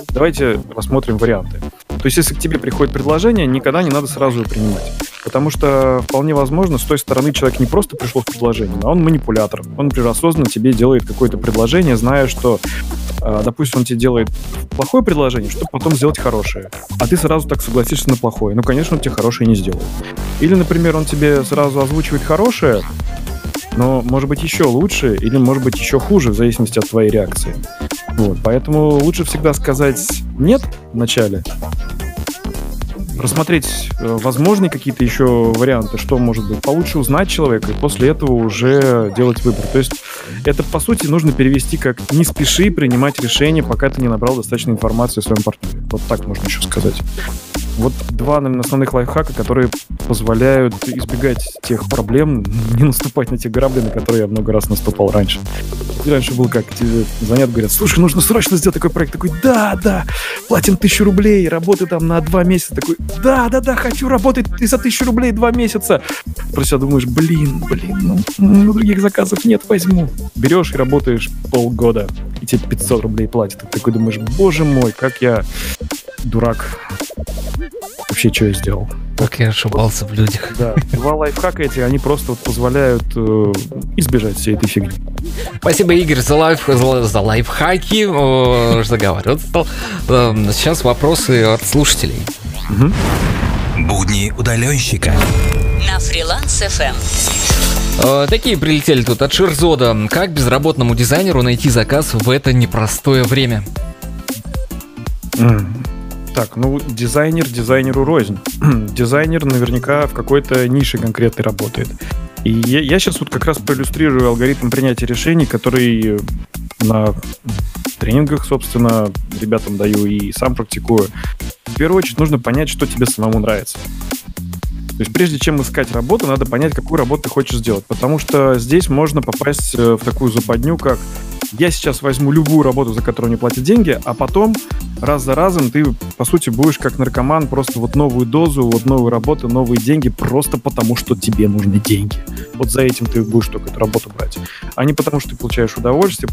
S4: давайте рассмотрим варианты». То есть, если к тебе приходит предложение, никогда не надо сразу его принимать. Потому что вполне возможно, с той стороны человек не просто пришел с предложением, а он манипулятор. Он, например, осознанно тебе делает какое-то предложение, зная, что, а, допустим, он тебе делает плохое предложение, чтобы потом сделать хорошее. А ты сразу так согласишься на плохое. Ну, конечно, он тебе хорошее не сделает. Или, например, он тебе сразу озвучивает хорошее, но может быть еще лучше или может быть еще хуже, в зависимости от твоей реакции. Вот, поэтому лучше всегда сказать нет в начале, рассмотреть э, возможные какие-то еще варианты, что может быть. Получше узнать человека и после этого уже делать выбор. То есть это, по сути, нужно перевести как «не спеши принимать решение, пока ты не набрал достаточно информации о своем партнере». Вот так можно еще сказать. Вот два, наверное, основных лайфхака, которые позволяют избегать тех проблем, [laughs] не наступать на те грабли, на которые я много раз наступал раньше. И раньше был как, тебе звонят, говорят, слушай, нужно срочно сделать такой проект. Такой, да, да, платим тысячу рублей, работы там на два месяца. Такой, да, да, да, хочу работать и за тысячу рублей два месяца. Просто себя думаешь, блин, блин, ну, ну, других заказов нет, возьму. Берешь и работаешь полгода, и тебе 500 рублей платят. Ты такой думаешь, боже мой, как я дурак. Вообще, что я сделал?
S3: Как я ошибался в людях.
S4: Да, два лайфхака эти, они просто вот позволяют э, избежать всей этой фигни.
S3: Спасибо, Игорь, за, лайф, за, за лайфхаки. О, заговариваться стал. Эм, сейчас вопросы от слушателей.
S1: Угу. Будни удаленщика.
S2: На фриланс FM.
S3: Э, такие прилетели тут от Шерзода. Как безработному дизайнеру найти заказ в это непростое время?
S4: Так, ну, дизайнер дизайнеру рознь. [clears throat] дизайнер наверняка в какой-то нише конкретной работает. И я, я сейчас вот как раз проиллюстрирую алгоритм принятия решений, который на тренингах, собственно, ребятам даю и сам практикую. В первую очередь нужно понять, что тебе самому нравится. То есть прежде чем искать работу, надо понять, какую работу ты хочешь сделать. Потому что здесь можно попасть э, в такую западню, как я сейчас возьму любую работу, за которую мне платят деньги, а потом раз за разом ты, по сути, будешь как наркоман, просто вот новую дозу, вот новую работу, новые деньги, просто потому что тебе нужны деньги. Вот за этим ты будешь только эту работу брать. А не потому, что ты получаешь удовольствие,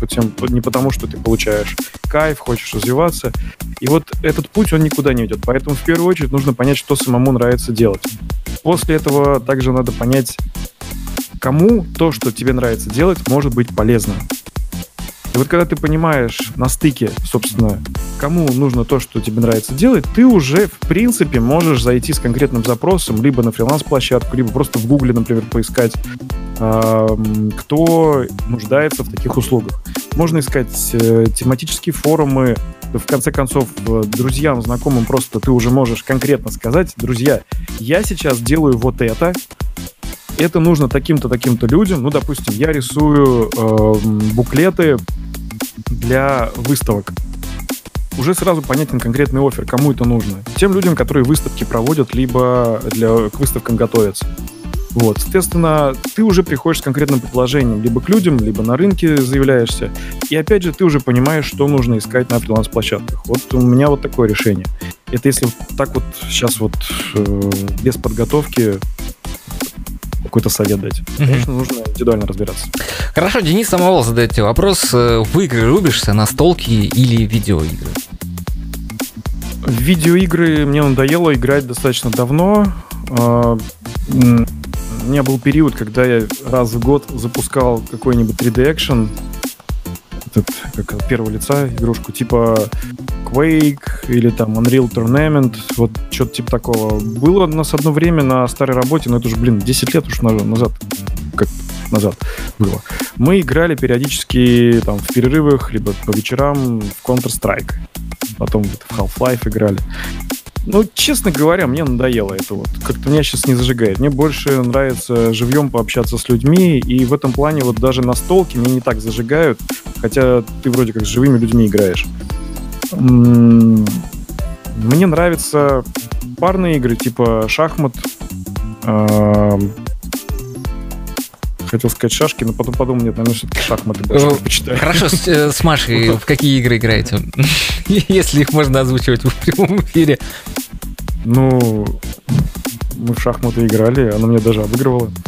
S4: не потому, что ты получаешь кайф, хочешь развиваться. И вот этот путь, он никуда не идет. Поэтому в первую очередь нужно понять, что самому нравится делать. После этого также надо понять, кому то, что тебе нравится делать, может быть полезно. И вот когда ты понимаешь на стыке, собственно, кому нужно то, что тебе нравится делать, ты уже, в принципе, можешь зайти с конкретным запросом либо на фриланс-площадку, либо просто в Гугле, например, поискать, кто нуждается в таких услугах. Можно искать э, тематические форумы, в конце концов, э, друзьям, знакомым просто ты уже можешь конкретно сказать, друзья, я сейчас делаю вот это, это нужно таким-то, таким-то людям. Ну, допустим, я рисую э, буклеты для выставок. Уже сразу понятен конкретный офер, кому это нужно. Тем людям, которые выставки проводят, либо для, к выставкам готовятся. Вот, соответственно, ты уже приходишь с конкретным предложением либо к людям, либо на рынке заявляешься. И опять же, ты уже понимаешь, что нужно искать на фриланс-площадках. Вот у меня вот такое решение. Это если так вот сейчас вот э, без подготовки какой-то совет дать. Mm-hmm. Конечно, нужно индивидуально разбираться.
S3: Хорошо, Денис Самовол задает тебе вопрос. В игры рубишься, на столки или видеоигры?
S4: В видеоигры мне надоело играть достаточно давно. А, у меня был период, когда я раз в год запускал какой-нибудь 3D экшен. Этот, как от первого лица игрушку, типа Quake или там Unreal Tournament, вот что-то типа такого. Было у нас одно время на старой работе, но это уже, блин, 10 лет уж назад, как назад было. Мы играли периодически там в перерывах, либо по вечерам в Counter-Strike. Потом вот в Half-Life играли. Ну, честно говоря, мне надоело это вот. Как-то меня сейчас не зажигает. Мне больше нравится живьем пообщаться с людьми, и в этом плане вот даже настолки меня не так зажигают, хотя ты вроде как с живыми людьми играешь. Мне нравятся парные игры, типа шахмат. Хотел сказать шашки, но потом подумал, нет, наверное, все-таки шахматы больше
S3: Э,
S4: предпочитаю.
S3: Хорошо, с, э, с Машей [laughs] в какие игры играете? [laughs] Если их можно озвучивать в прямом эфире.
S4: Ну, мы в шахматы играли, она меня даже обыгрывала. [laughs]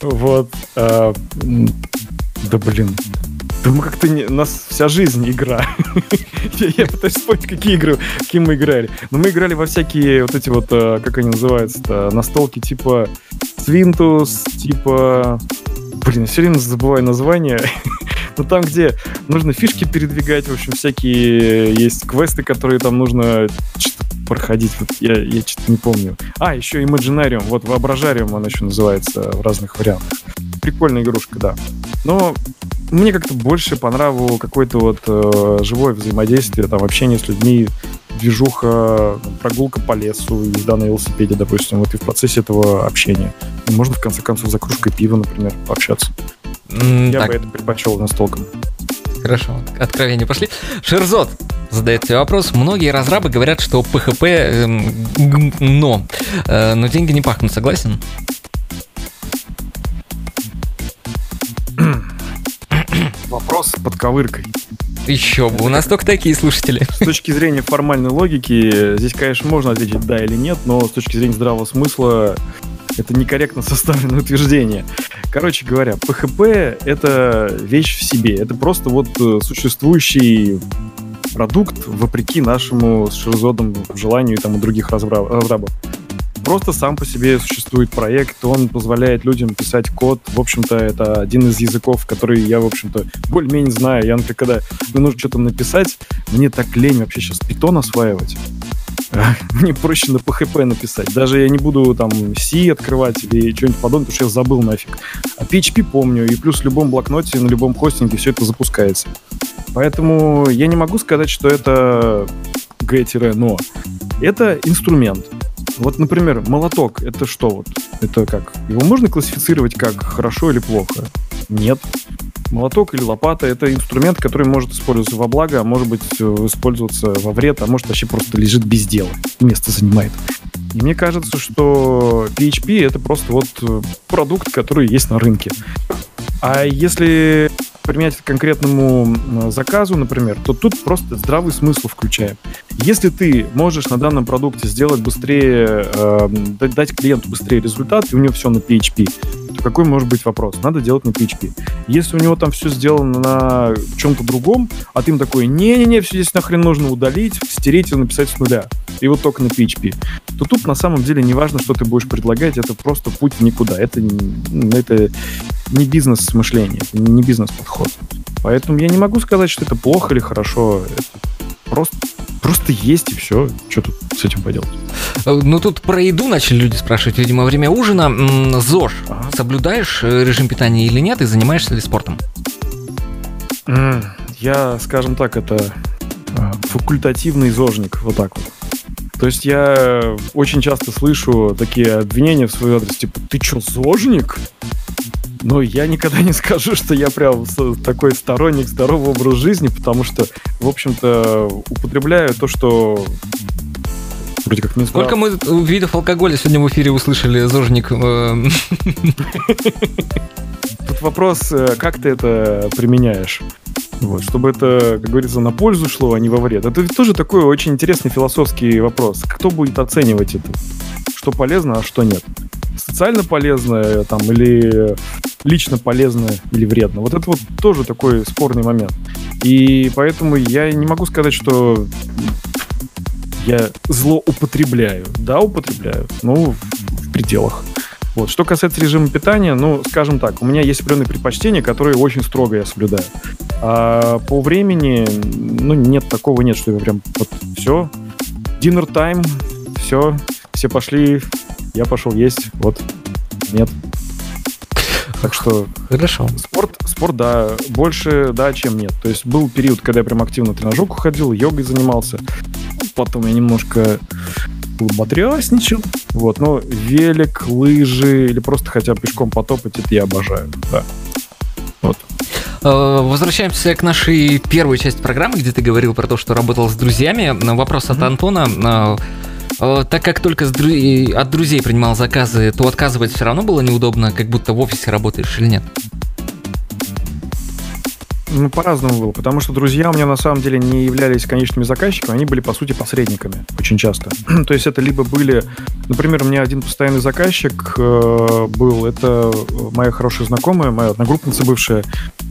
S4: Вот. а, Да блин. Да мы как-то не... У нас вся жизнь игра. Я я пытаюсь вспомнить, какие игры, какие мы играли. Но мы играли во всякие вот эти вот, а, как они называются-то, настолки типа Свинтус, типа... Блин, все время забываю название. [laughs] Но там, где нужно фишки передвигать, в общем, всякие есть квесты, которые там нужно проходить. Вот я, я что-то не помню. А, еще Imaginarium, вот Воображариум он еще называется в разных вариантах. Прикольная игрушка, да. Но мне как-то больше по нраву какое-то вот э, живое взаимодействие, там общение с людьми, движуха, прогулка по лесу, езда на велосипеде, допустим, вот и в процессе этого общения. Можно, в конце концов, за кружкой пива, например, пообщаться.
S3: М,
S4: Я
S3: Так,
S4: бы это предпочел настолком.
S3: хорошо, откровения пошли. Шерзот задает тебе вопрос. Многие разрабы говорят, что PHP эм, гм-но, Э, но деньги не пахнут, согласен?
S4: Вопрос под ковыркой.
S3: Еще бы, у нас только такие слушатели.
S4: С точки зрения формальной логики, здесь, конечно, можно ответить да или нет, но с точки зрения здравого смысла это некорректно составленное утверждение. Короче говоря, PHP — это вещь в себе. Это просто вот э, существующий продукт, вопреки нашему с Шерзодом желанию там, у других разра- разрабов. Просто сам по себе существует проект, он позволяет людям писать код. В общем-то, это один из языков, который я, в общем-то, более-менее знаю. Я, например, когда мне нужно что-то написать, мне так лень вообще сейчас питон осваивать. Мне проще на PHP написать. Даже я не буду там C открывать или что-нибудь подобное, потому что я забыл нафиг. А PHP помню, и плюс в любом блокноте, на любом хостинге все это запускается. Поэтому я не могу сказать, что это G-но. Это инструмент. Вот, например, молоток, это что вот? Это как? Его можно классифицировать как хорошо или плохо? Нет. Молоток или лопата — это инструмент, который может использоваться во благо, а может быть э, использоваться во вред, а может вообще просто лежит без дела, место занимает. И мне кажется, что PHP — это просто вот э, продукт, который есть на рынке. А если применять к конкретному заказу, например, то тут просто здравый смысл включаем. Если ты можешь на данном продукте сделать быстрее, э, дать- клиенту быстрее результат, и у него все на PHP, какой может быть вопрос? Надо делать на PHP. Если у него там все сделано на чем-то другом, а ты им такой, не-не-не, все здесь нахрен нужно удалить, стереть и написать с нуля, и вот только на PHP, то тут на самом деле не важно, что ты будешь предлагать, это просто путь никуда. Это, это не бизнес-мышление, это не бизнес-подход. Поэтому я не могу сказать, что это плохо или хорошо. Это просто, просто есть и все. Что тут с этим поделать?
S3: Э, Ну, тут про еду начали люди спрашивать, видимо, во время ужина. ЗОЖ,
S4: Ага.
S3: соблюдаешь э, режим питания или нет, и занимаешься ли спортом?
S4: Я, скажем так, это а, факультативный зожник, вот так вот. То есть я очень часто слышу такие обвинения в свой адрес, типа, ты чё, зожник? Но я никогда не скажу, что я прям такой сторонник здорового образа жизни, потому что, в общем-то, употребляю то, что вроде как не
S3: Сколько мы видов алкоголя сегодня в эфире услышали, зожник? э,
S4: Тут вопрос, э, как ты это применяешь. Вот, чтобы это, как говорится, на пользу шло, а не во вред. Это ведь тоже такой очень интересный философский вопрос. Кто будет оценивать это? Что полезно, а что нет? Социально полезное там или лично полезно или вредно? Вот это вот тоже такой спорный момент. И поэтому я не могу сказать, что я злоупотребляю. Да, употребляю, но в пределах. Вот. Что касается режима питания, ну, скажем так, у меня есть определенные предпочтения, которые очень строго я соблюдаю. А по времени, ну, нет, такого нет, что я прям вот все, dinner time, все, все пошли, я пошел есть, вот, нет. Так что...
S3: Хорошо.
S4: Спорт, спорт, да, больше, да, чем нет. То есть был период, когда я прям активно тренажерку ходил, йогой занимался. Потом я немножко лоботрясничал. Вот, но велик, лыжи или просто хотя бы пешком потопать, это я обожаю, да. Вот.
S3: Э, возвращаемся к нашей первой части программы, где ты говорил про то, что работал с друзьями. Вопрос от Антона. Э, так как только от друзей принимал заказы, то отказывать все равно было неудобно, как будто в офисе работаешь или нет?
S4: Ну, по-разному было, потому что друзья у меня на самом деле не являлись конечными заказчиками, они были, по сути, посредниками очень часто. [clears throat] То есть это либо были... Например, у меня один постоянный заказчик э, был, это моя хорошая знакомая, моя одногруппница бывшая,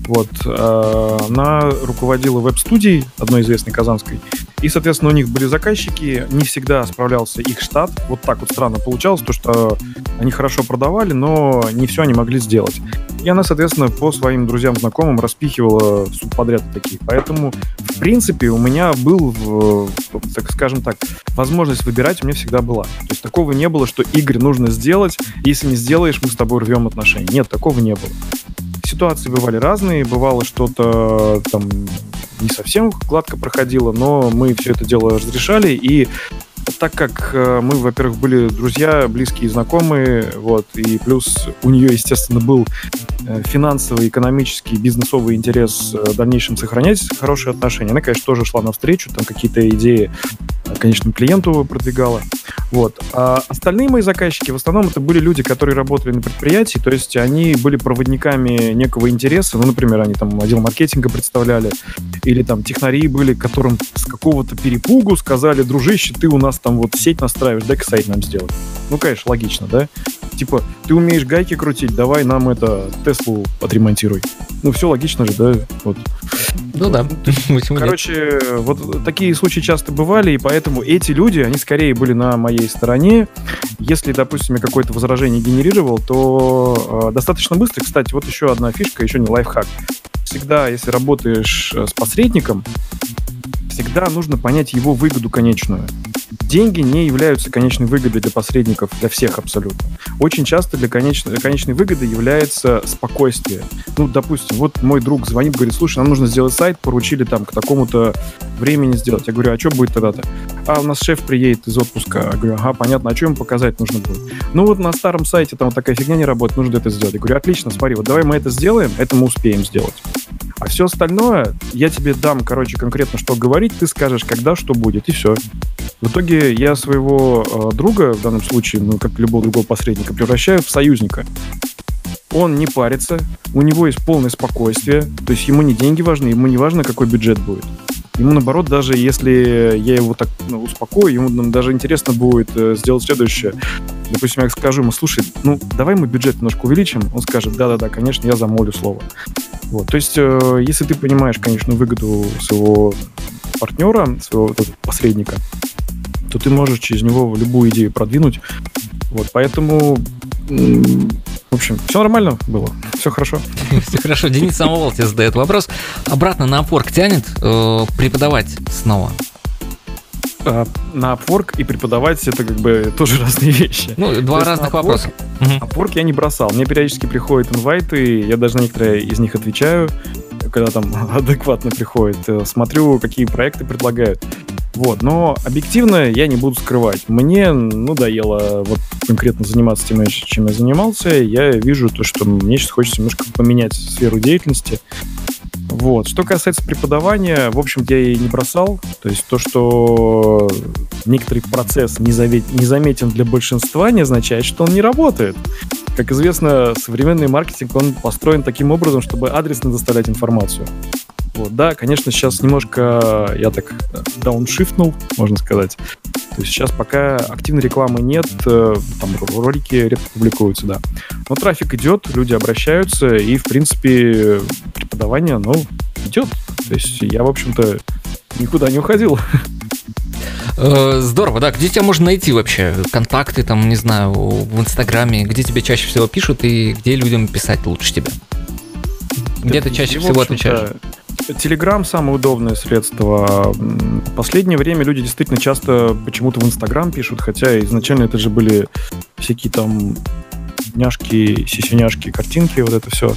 S4: вот, э, она руководила веб-студией, одной известной казанской, и, соответственно, у них были заказчики, не всегда справлялся их штат. Вот так вот странно получалось, то что они хорошо продавали, но не все они могли сделать. И она, соответственно, по своим друзьям, знакомым распихивала подряд такие. Поэтому, в принципе, у меня был, так скажем так, возможность выбирать у меня всегда была. То есть такого не было, что Игорь нужно сделать, если не сделаешь, мы с тобой рвем отношения. Нет, такого не было ситуации бывали разные, бывало что-то там не совсем гладко проходило, но мы все это дело разрешали, и так как э, мы, во-первых, были друзья, близкие, знакомые, вот, и плюс у нее, естественно, был э, финансовый, экономический, бизнесовый интерес э, в дальнейшем сохранять хорошие отношения. Она, конечно, тоже шла навстречу, там какие-то идеи конечному клиенту продвигала. Вот. А остальные мои заказчики, в основном, это были люди, которые работали на предприятии, то есть они были проводниками некого интереса, ну, например, они там отдел маркетинга представляли, или там технари были, которым с какого-то перепугу сказали, дружище, ты у нас там вот сеть настраиваешь, дай-ка сайт нам сделать. Ну, конечно, логично, да? Типа, ты умеешь гайки крутить, давай нам это Теслу отремонтируй. Ну, все логично же, да? Вот.
S3: Ну да. [laughs]
S4: Короче, вот такие случаи часто бывали, и поэтому эти люди, они скорее были на моей стороне. Если, допустим, я какое-то возражение генерировал, то э, достаточно быстро, кстати, вот еще одна фишка, еще не лайфхак. Всегда, если работаешь э, с посредником, всегда нужно понять его выгоду конечную. Деньги не являются конечной выгодой для посредников, для всех абсолютно. Очень часто для конечной, конечной выгоды является спокойствие. Ну, допустим, вот мой друг звонит, говорит, слушай, нам нужно сделать сайт, поручили там к такому-то времени сделать. Я говорю, а что будет тогда-то? А у нас шеф приедет из отпуска. Я говорю, ага, понятно, а что ему показать нужно будет? Ну вот на старом сайте там вот такая фигня не работает, нужно это сделать. Я говорю, отлично, смотри, вот давай мы это сделаем, это мы успеем сделать. А все остальное, я тебе дам, короче, конкретно, что говорить, ты скажешь, когда что будет, и все. В итоге я своего э, друга, в данном случае, ну, как любого другого посредника, превращаю в союзника. Он не парится, у него есть полное спокойствие, то есть ему не деньги важны, ему не важно, какой бюджет будет. Ему, наоборот, даже если я его так ну, успокою, ему даже интересно будет э, сделать следующее. Допустим, я скажу ему, слушай, ну, давай мы бюджет немножко увеличим. Он скажет, да-да-да, конечно, я замолю слово. Вот, то есть, э, если ты понимаешь, конечно, выгоду своего партнера, своего посредника, то ты можешь через него любую идею продвинуть. Вот, поэтому в общем, все нормально было, все хорошо. [laughs]
S3: Все хорошо. Денис Самовол тебе задает вопрос. Обратно на Upwork тянет э, преподавать снова?
S4: А, на Upwork и преподавать это как бы тоже [laughs] разные вещи.
S3: Ну, два разных вопроса.
S4: Upwork я не бросал. Мне периодически приходят инвайты, я даже на некоторые из них отвечаю, когда там [laughs] адекватно приходит. Э, смотрю, какие проекты предлагают. Вот, но объективно я не буду скрывать. Мне надоело вот конкретно заниматься тем, чем я занимался. Я вижу то, что мне сейчас хочется немножко поменять сферу деятельности. Вот. Что касается преподавания, в общем, я и не бросал. То есть то, что некоторый процесс не, заметен для большинства, не означает, что он не работает. Как известно, современный маркетинг, он построен таким образом, чтобы адресно доставлять информацию. Вот, да, конечно, сейчас немножко я так дауншифтнул, можно сказать. То есть сейчас пока активной рекламы нет, э, там ролики редко публикуются, да. Но трафик идет, люди обращаются, и, в принципе, преподавание, ну, идет. То есть я, в общем-то, никуда не уходил.
S3: Э, Здорово, да. Где тебя можно найти вообще? Контакты там, не знаю, в Инстаграме, где тебе чаще всего пишут и где людям писать лучше тебя? Где ты чаще всего отвечаешь?
S4: Телеграм самое удобное средство. В последнее время люди действительно часто почему-то в Инстаграм пишут, хотя изначально это же были всякие там няшки, сисюняшки, картинки, вот это все.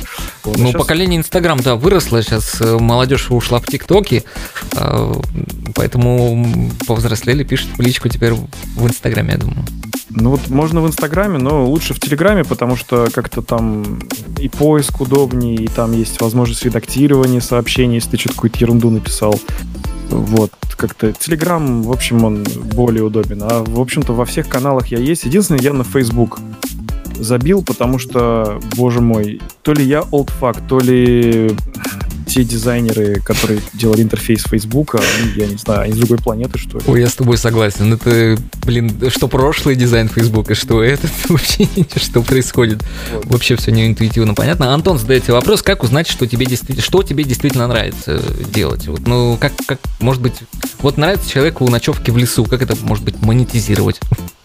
S4: Вот. А
S3: Ну,
S4: щас-
S3: поколение Инстаграм, да, выросло, сейчас э, молодежь ушла в ТикТоки, э, поэтому повзрослели, пишут в личку теперь в Инстаграме, я думаю.
S4: Ну вот можно в Инстаграме, но лучше в Телеграме, потому что как-то там и поиск удобнее, и там есть возможность редактирования сообщений, если ты что-то какую-то ерунду написал. Вот, как-то Телеграм, в общем, он более удобен. А, в общем-то, во всех каналах я есть. Единственное, я на Facebook забил, потому что, боже мой, то ли я олдфак, то ли те дизайнеры, которые делали интерфейс Фейсбука, они, я не знаю, они с другой планеты, что ли.
S3: Ой, я с тобой согласен. Это, блин, что прошлый дизайн Фейсбука, что этот, [laughs] вообще что происходит.
S4: Вот.
S3: Вообще все не интуитивно понятно. Антон задает тебе вопрос, как узнать, что тебе действительно, что тебе действительно нравится делать? Вот, ну, как, как, может быть, вот нравится человеку ночевки в лесу, как это может быть монетизировать? [laughs]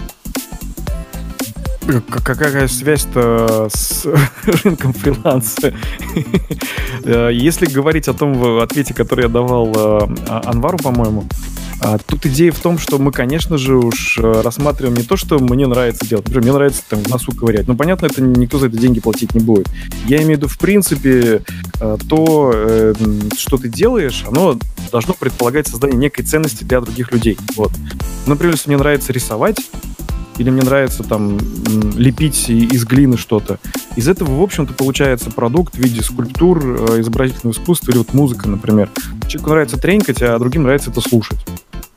S4: Какая связь-то с [laughs] рынком фриланса? [laughs] Э, Если говорить о том в ответе, который я давал э, А- Анвару, по-моему, а, тут идея в том, что мы, конечно же, уж э, рассматриваем не то, что мне нравится делать. Например, мне нравится там в носу ковырять. Ну, понятно, это никто за это деньги платить не будет. Я имею в виду, в принципе, то, что ты делаешь, оно должно предполагать создание некой ценности для других людей. Вот. Например, если мне нравится рисовать, или мне нравится там лепить из глины что-то. Из этого, в общем-то, получается продукт в виде скульптур, э, изобразительного искусства или вот музыка, например. Человеку нравится тренькать, а другим нравится это слушать.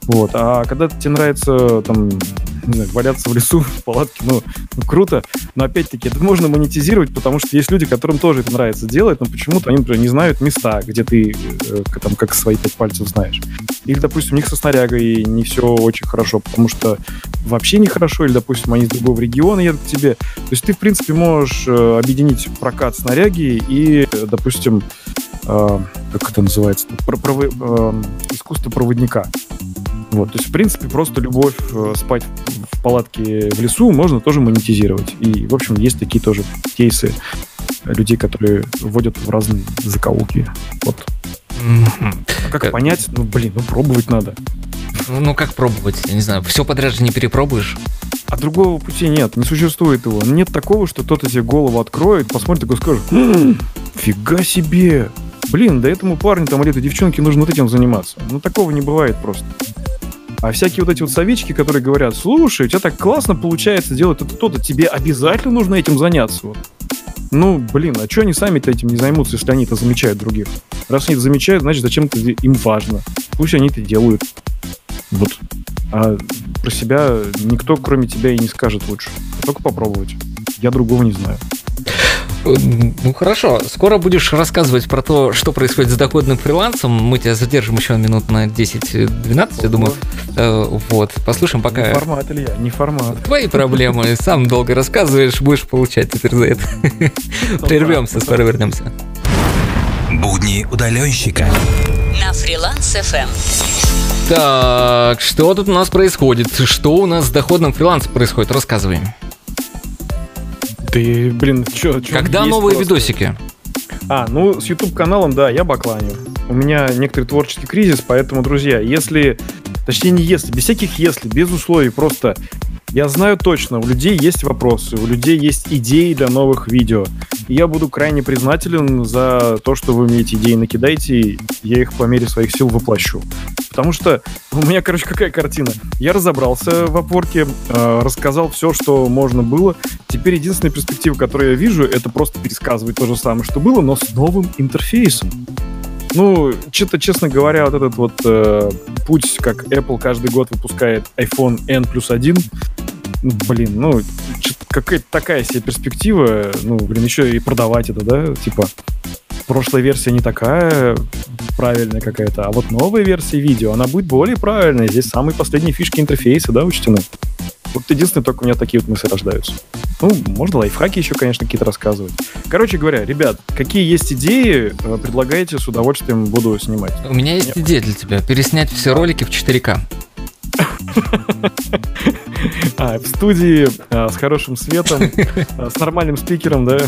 S4: Вот. А когда тебе нравится там, не знаю, валяться в лесу, [laughs] в палатке, ну, ну, круто. Но опять-таки это можно монетизировать, потому что есть люди, которым тоже это нравится делать, но почему-то они, например, не знают места, где ты э, там как свои пять пальцев знаешь. Или, допустим, у них со снарягой не все очень хорошо, потому что вообще нехорошо, или, допустим, они из другого региона едут к тебе. То есть ты, в принципе, можешь э, объединить прокат снаряги и, э, допустим, э, как это называется, Про- э, искусство проводника. Вот, то есть, в принципе, просто любовь э, спать в палатке в лесу можно тоже монетизировать. И, в общем, есть такие тоже кейсы людей, которые вводят в разные закоулки. Вот. А как
S3: Как-
S4: понять? Ну, блин, ну пробовать надо.
S3: Ну, ну, как пробовать? Я не знаю, все подряд же не перепробуешь.
S4: А другого пути нет, не существует его. Нет такого, что кто-то тебе голову откроет, посмотрит такой скажет, «М, фига себе! Блин, да этому парню там или этой девчонке нужно вот этим заниматься. Ну, такого не бывает просто. А всякие вот эти вот совички, которые говорят, слушай, у тебя так классно получается делать это то-то, тебе обязательно нужно этим заняться. Вот. Ну, блин, а что они сами-то этим не займутся, если они это замечают других? Раз они это замечают, значит, зачем это им важно. Пусть они это делают. Вот. А про себя никто, кроме тебя, и не скажет лучше. Только попробовать. Я другого не знаю.
S3: Э, Ну хорошо, скоро будешь рассказывать про то, что происходит с доходным фрилансом. Мы тебя задержим еще минут на 10-12, я думаю. Э, Вот, послушаем
S4: Не
S3: пока.
S4: формат, Илья, не формат.
S3: Твои проблемы, сам долго рассказываешь, будешь получать теперь за это. [laughs] Прервемся, скоро вернемся.
S6: Будни удаленщика.
S2: На фриланс FM.
S3: Так, что тут у нас происходит? Что у нас с доходным фрилансом происходит? Рассказывай.
S4: Ты, блин, чё, чё
S3: Когда новые
S4: просто?
S3: видосики?
S4: А, ну, с YouTube-каналом, да, я бакланю. У меня некоторый творческий кризис, поэтому, друзья, если... Точнее, не если, без всяких если, без условий, просто... Я знаю точно, у людей есть вопросы, у людей есть идеи для новых видео. И я буду крайне признателен за то, что вы мне эти идеи накидаете, и я их по мере своих сил воплощу. Потому что у меня, короче, какая картина. Я разобрался в опорке, э, рассказал все, что можно было. Теперь единственная перспектива, которую я вижу, это просто пересказывать то же самое, что было, но с новым интерфейсом. Ну, что-то, честно говоря, вот этот вот э, путь, как Apple каждый год выпускает iPhone N плюс один, ну, блин, ну, какая-то такая себе перспектива, ну, блин, еще и продавать это, да, типа, прошлая версия не такая правильная какая-то, а вот новая версия видео, она будет более правильная, здесь самые последние фишки интерфейса, да, учтены. Вот единственное, только у меня такие вот мысли рождаются. Ну, можно лайфхаки еще, конечно, какие-то рассказывать. Короче говоря, ребят, какие есть идеи, э, предлагайте, с удовольствием буду снимать.
S3: У меня есть идея для тебя. Переснять все ролики в 4К. [laughs]
S4: А, в студии а, с хорошим светом, а, с нормальным спикером, да?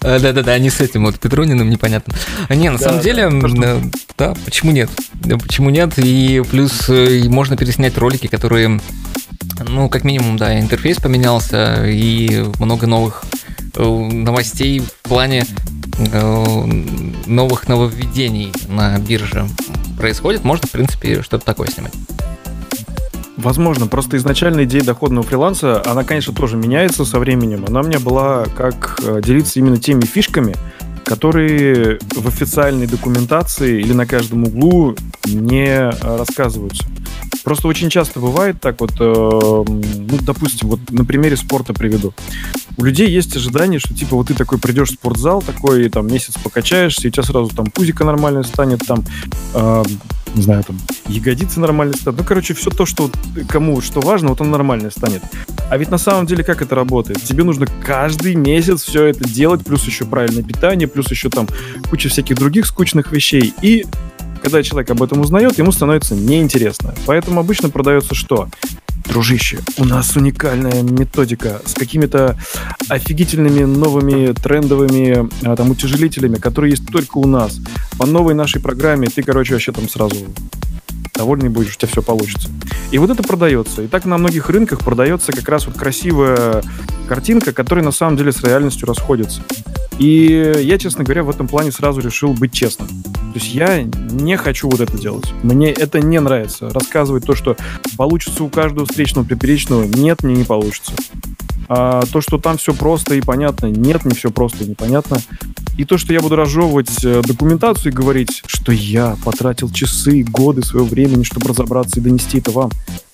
S3: Да-да-да, не с этим вот Петруниным непонятно. А, Не, на
S4: Да,
S3: самом
S4: да,
S3: деле, э, да, почему нет? Да, Почему нет? И плюс и можно переснять ролики, которые, ну, как минимум, да, интерфейс поменялся, и много новых э, новостей в плане э, новых нововведений на бирже происходит. Можно, в принципе, что-то такое снимать.
S4: Возможно, просто изначально идея доходного фриланса, она, конечно, тоже меняется со временем. Она у меня была как э, делиться именно теми фишками, которые в официальной документации или на каждом углу не рассказываются. Просто очень часто бывает так вот, э, ну, допустим, вот на примере спорта приведу. У людей есть ожидание, что типа вот ты такой придешь в спортзал, такой там месяц покачаешься, и у тебя сразу там пузико нормально станет, там э, не знаю, там, ягодицы нормально станут. Ну, короче, все то, что кому что важно, вот он нормально станет. А ведь на самом деле как это работает? Тебе нужно каждый месяц все это делать, плюс еще правильное питание, плюс еще там куча всяких других скучных вещей. И когда человек об этом узнает, ему становится неинтересно. Поэтому обычно продается что? Дружище, у нас уникальная методика с какими-то офигительными новыми трендовыми а, там утяжелителями, которые есть только у нас. По новой нашей программе ты, короче, вообще там сразу довольный будешь, у тебя все получится. И вот это продается. И так на многих рынках продается как раз вот красивая картинка, которая на самом деле с реальностью расходится. И я, честно говоря, в этом плане сразу решил быть честным. То есть я не хочу вот это делать. Мне это не нравится. Рассказывать то, что получится у каждого встречного поперечного, нет, мне не получится. А то, что там все просто и понятно, нет, не все просто и непонятно. И то, что я буду разжевывать э, документацию и говорить, что я потратил часы, годы своего времени, чтобы разобраться и донести это вам,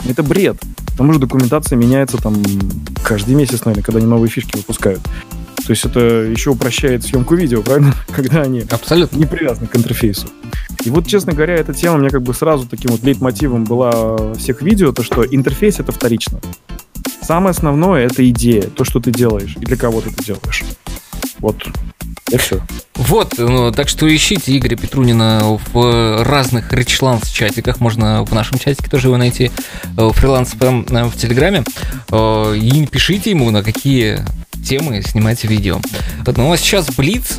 S4: это бред. Потому что документация меняется там каждый месяц, наверное, когда они новые фишки выпускают. То есть это еще упрощает съемку видео, правильно? [laughs] Когда они
S3: Абсолютно.
S4: не привязаны к интерфейсу. И вот, честно говоря, эта тема у меня как бы сразу таким вот лейтмотивом была всех видео, то, что интерфейс — это вторично. Самое основное — это идея, то, что ты делаешь и для кого ты это делаешь. Вот. И все.
S3: Вот, ну, так что ищите Игоря Петрунина в разных речланс чатиках, можно в нашем чатике тоже его найти, э, фриланс в Телеграме, Э, и пишите ему, на какие темы снимать видео. Вот, Ну а сейчас Блиц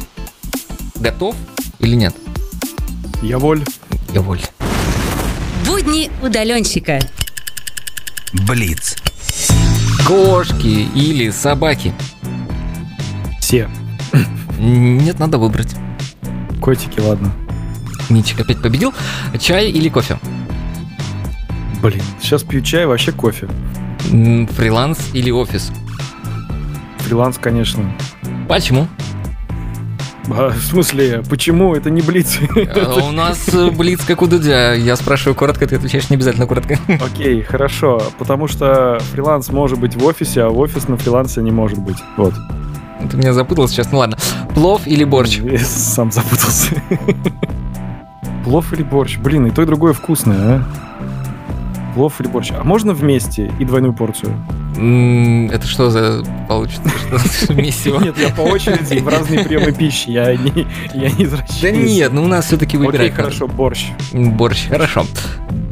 S3: готов или нет?
S4: Я воль.
S3: Я воль.
S2: Будни удаленщика.
S6: Блиц.
S3: Кошки или собаки?
S4: Все.
S3: Нет, надо выбрать.
S4: Котики, ладно.
S3: Ничик опять победил. Чай или кофе?
S4: Блин, сейчас пью чай, вообще кофе.
S3: Фриланс или офис?
S4: Фриланс, конечно.
S3: Почему?
S4: А, в смысле, почему это не блиц? [laughs]
S3: А У нас э, блиц как у Дудя. Я спрашиваю коротко, ты отвечаешь не обязательно коротко. [laughs]
S4: Окей, хорошо. Потому что фриланс может быть в офисе, а в офис на фрилансе не может быть. Вот.
S3: Ты меня запутал сейчас, ну ладно. Плов или борщ? [laughs]
S4: Я сам запутался. Плов или борщ? Блин, и то, и другое вкусное, а? Плов или борщ? А можно вместе и двойную порцию?
S3: Это что за получится? [laughs] Месиво?
S4: Нет, я по очереди в разные приемы пищи. Я не, я не
S3: Да
S4: извращаюсь.
S3: нет, ну у нас все-таки
S4: Окей,
S3: надо.
S4: хорошо, борщ.
S3: Борщ, хорошо.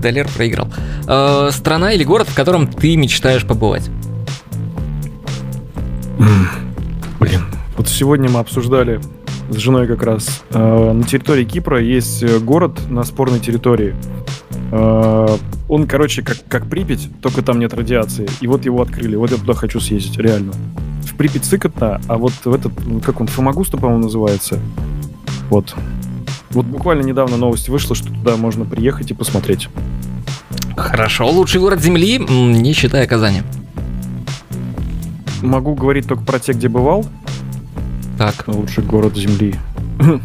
S3: Далер проиграл. Э, Страна или город, в котором ты мечтаешь побывать?
S4: Блин, вот сегодня мы обсуждали с женой как раз. э, на территории Кипра есть э, город на спорной территории. Э, он, короче, как, как Припять, только там нет радиации. И вот его открыли. Вот я туда хочу съездить, реально. В Припять сыкотно, а вот в этот, ну, как он, Фомагуста, по-моему, называется. Вот. Вот буквально недавно новость вышла, что туда можно приехать и посмотреть.
S3: Хорошо, лучший город Земли, не считая Казани.
S4: Могу говорить только про те, где бывал.
S3: Так,
S4: Лучший город Земли. [laughs]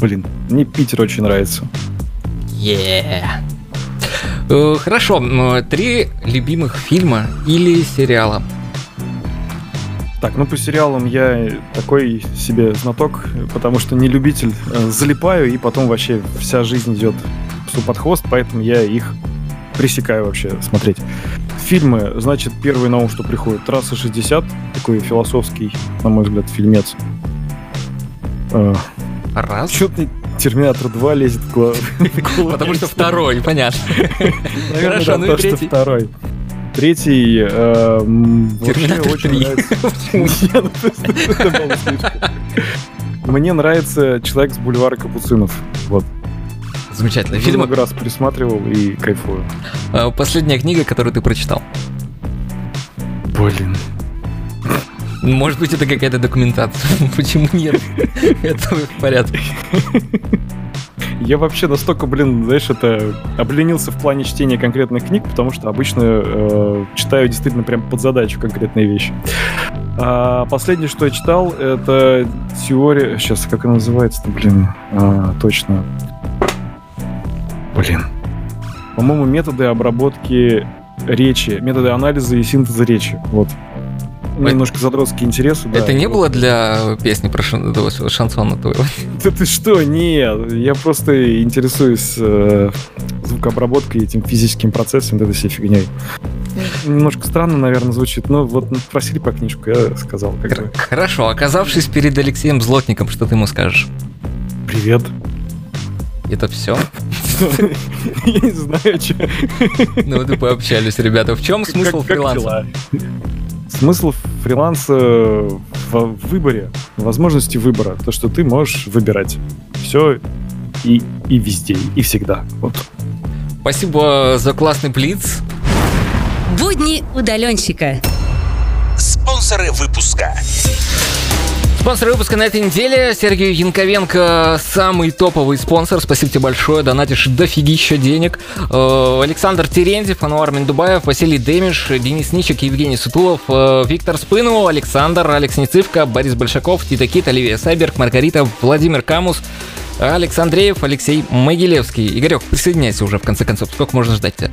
S4: Блин, мне Питер очень нравится.
S3: Yeah. Э, Хорошо, три любимых фильма или сериала?
S4: Так, ну по сериалам я такой себе знаток, потому что не любитель, э, залипаю, и потом вообще вся жизнь идет псу под хвост, поэтому я их пресекаю вообще смотреть. Фильмы, значит, первый на ум, что приходит, «Трасса 60», такой философский, на мой взгляд, фильмец. Э,
S3: Раз.
S4: Чё ты Терминатор 2 лезет [laughs] в голову.
S3: Потому что второй, понятно. Хорошо, ну и третий.
S4: второй. Третий э, вообще
S3: Терминатор
S4: очень
S3: 3.
S4: нравится. Мне нравится человек с бульвара Капуцинов. Вот.
S3: Замечательный
S4: Уже
S3: фильм.
S4: много раз пересматривал и кайфую.
S3: А, Последняя книга, которую ты прочитал.
S4: Блин.
S3: Может быть, это какая-то документация. [laughs] Почему нет? Это в порядке.
S4: Я вообще настолько, блин, знаешь, это обленился в плане чтения конкретных книг, потому что обычно э, читаю действительно прям под задачу конкретные вещи. А последнее, что я читал, это теория... Сейчас, как она называется-то, блин? А, точно. Блин. По-моему, методы обработки речи, методы анализа и синтеза речи. Вот.
S3: Ой.
S4: Немножко задротские интересы. да,
S3: Это не было для песни про шан- шансона твоего? [laughs]
S4: Да ты что, нет, я просто интересуюсь э, звукообработкой и этим физическим процессом, вот этой всей фигней. Немножко странно, наверное, звучит, но вот просили по книжку, я сказал. Как бы,
S3: Хорошо, оказавшись перед Алексеем Злотником, что ты ему скажешь?
S4: Привет.
S3: Это все? [laughs]
S4: Я не знаю, что.
S3: Ну вот и пообщались, ребята. В чем смысл фриланса?
S4: Смысл фриланса в выборе, возможности выбора. То, что ты можешь выбирать все и, и везде, и всегда. Вот.
S3: Спасибо за классный плиц.
S2: Будни удаленщика.
S6: Спонсоры выпуска.
S3: Спонсор выпуска на этой неделе Сергей Янковенко, самый топовый спонсор. Спасибо тебе большое, донатишь дофигища денег. Э, Александр Терентьев, Ануар Миндубаев, Василий Демиш, Денис Ничек, Евгений Сутулов, э, Виктор Спыну, Александр, Алекс Нецивка, Борис Большаков, Тита Кит, Оливия Сайберг, Маргарита, Владимир Камус, Алекс Андреев, Алексей Могилевский. Игорек, присоединяйся уже, в конце концов. Сколько можно ждать-то?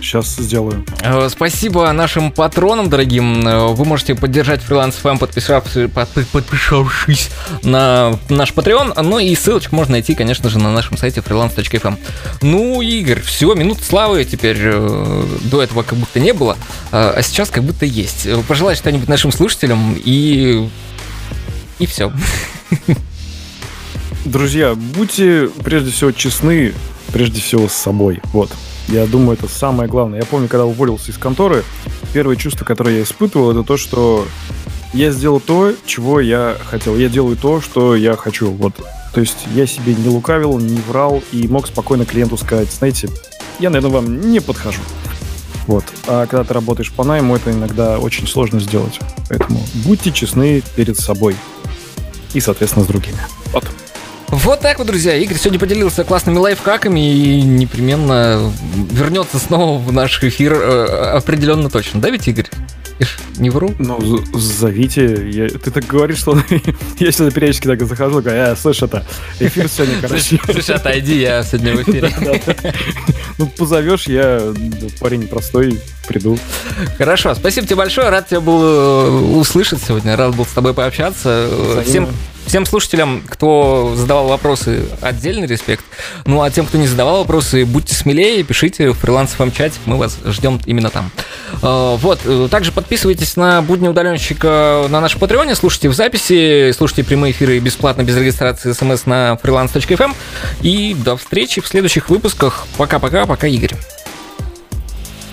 S4: Сейчас сделаю.
S3: Э, Спасибо нашим патронам, дорогим. Э, Вы можете поддержать фриланс ФМ, подписавшись, подпи- подписавшись на наш Patreon. Ну и ссылочку можно найти, конечно же, на нашем сайте freelance.fm. Ну, Игорь, все, минут славы теперь э, до этого как будто не было, а сейчас как будто есть. Пожелай что-нибудь нашим слушателям и... И все. [laughs]
S4: Друзья, будьте прежде всего честны, прежде всего с собой. Вот. Я думаю, это самое главное. Я помню, когда уволился из конторы, первое чувство, которое я испытывал, это то, что я сделал то, чего я хотел. Я делаю то, что я хочу. Вот. То есть я себе не лукавил, не врал и мог спокойно клиенту сказать, знаете, я, наверное, вам не подхожу. Вот. А когда ты работаешь по найму, это иногда очень сложно сделать. Поэтому будьте честны перед собой и, соответственно, с другими. Вот.
S3: Вот так вот, друзья. Игорь сегодня поделился классными лайфхаками и непременно вернется снова в наш эфир э, определенно точно. Да ведь, Игорь? Не вру.
S4: Ну, зовите. Я- ты так говоришь, что [laughs] я сюда периодически так захожу, говорю, э, слышь, это, эфир сегодня, [laughs] короче.
S3: Слушай, отойди, я сегодня в эфире. [laughs]
S4: Ну, позовешь, я да, парень простой, приду.
S3: Хорошо, спасибо тебе большое, рад тебя был э, услышать сегодня, рад был с тобой пообщаться. Всем. Всем слушателям, кто задавал вопросы, отдельный респект. Ну а тем, кто не задавал вопросы, будьте смелее, пишите в фрилансовом чате, мы вас ждем именно там. Э, Вот, э, также подписывайтесь на будни удаленщика на нашем патреоне, слушайте в записи, слушайте прямые эфиры бесплатно, без регистрации смс на freelance.fm. И до встречи в следующих выпусках. Пока-пока, пока, Игорь.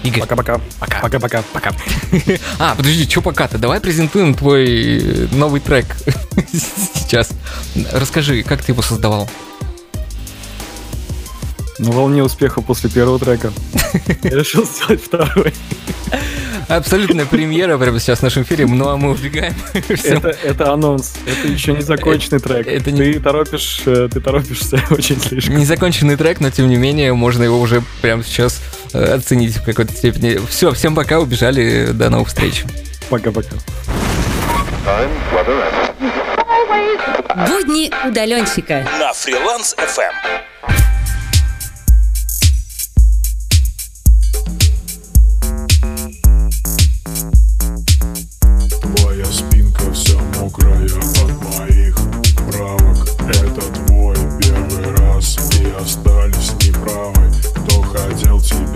S3: Игорь.
S4: Пока-пока.
S3: Пока.
S4: Пока-пока.
S3: Пока. [laughs] А, подожди, что пока-то? Давай презентуем твой э, новый трек [laughs] сейчас. Расскажи, как ты его создавал?
S4: На волне успеха после первого трека. [laughs] Я решил сделать второй.
S3: Абсолютная премьера прямо сейчас в нашем эфире, ну а мы убегаем.
S4: Это, это анонс. Это еще не законченный трек.
S3: это не-
S4: Ты торопишь, э, ты торопишься очень слишком.
S3: Незаконченный трек, но тем не менее можно его уже прямо сейчас э, оценить в какой-то степени. Все, всем пока, убежали, до новых встреч.
S4: Пока-пока.
S2: Будни удаленщика.
S6: На фриланс FM.
S1: Твоя спинка вся мокрая от моих правок Это твой первый раз и остались неправы Кто хотел тебя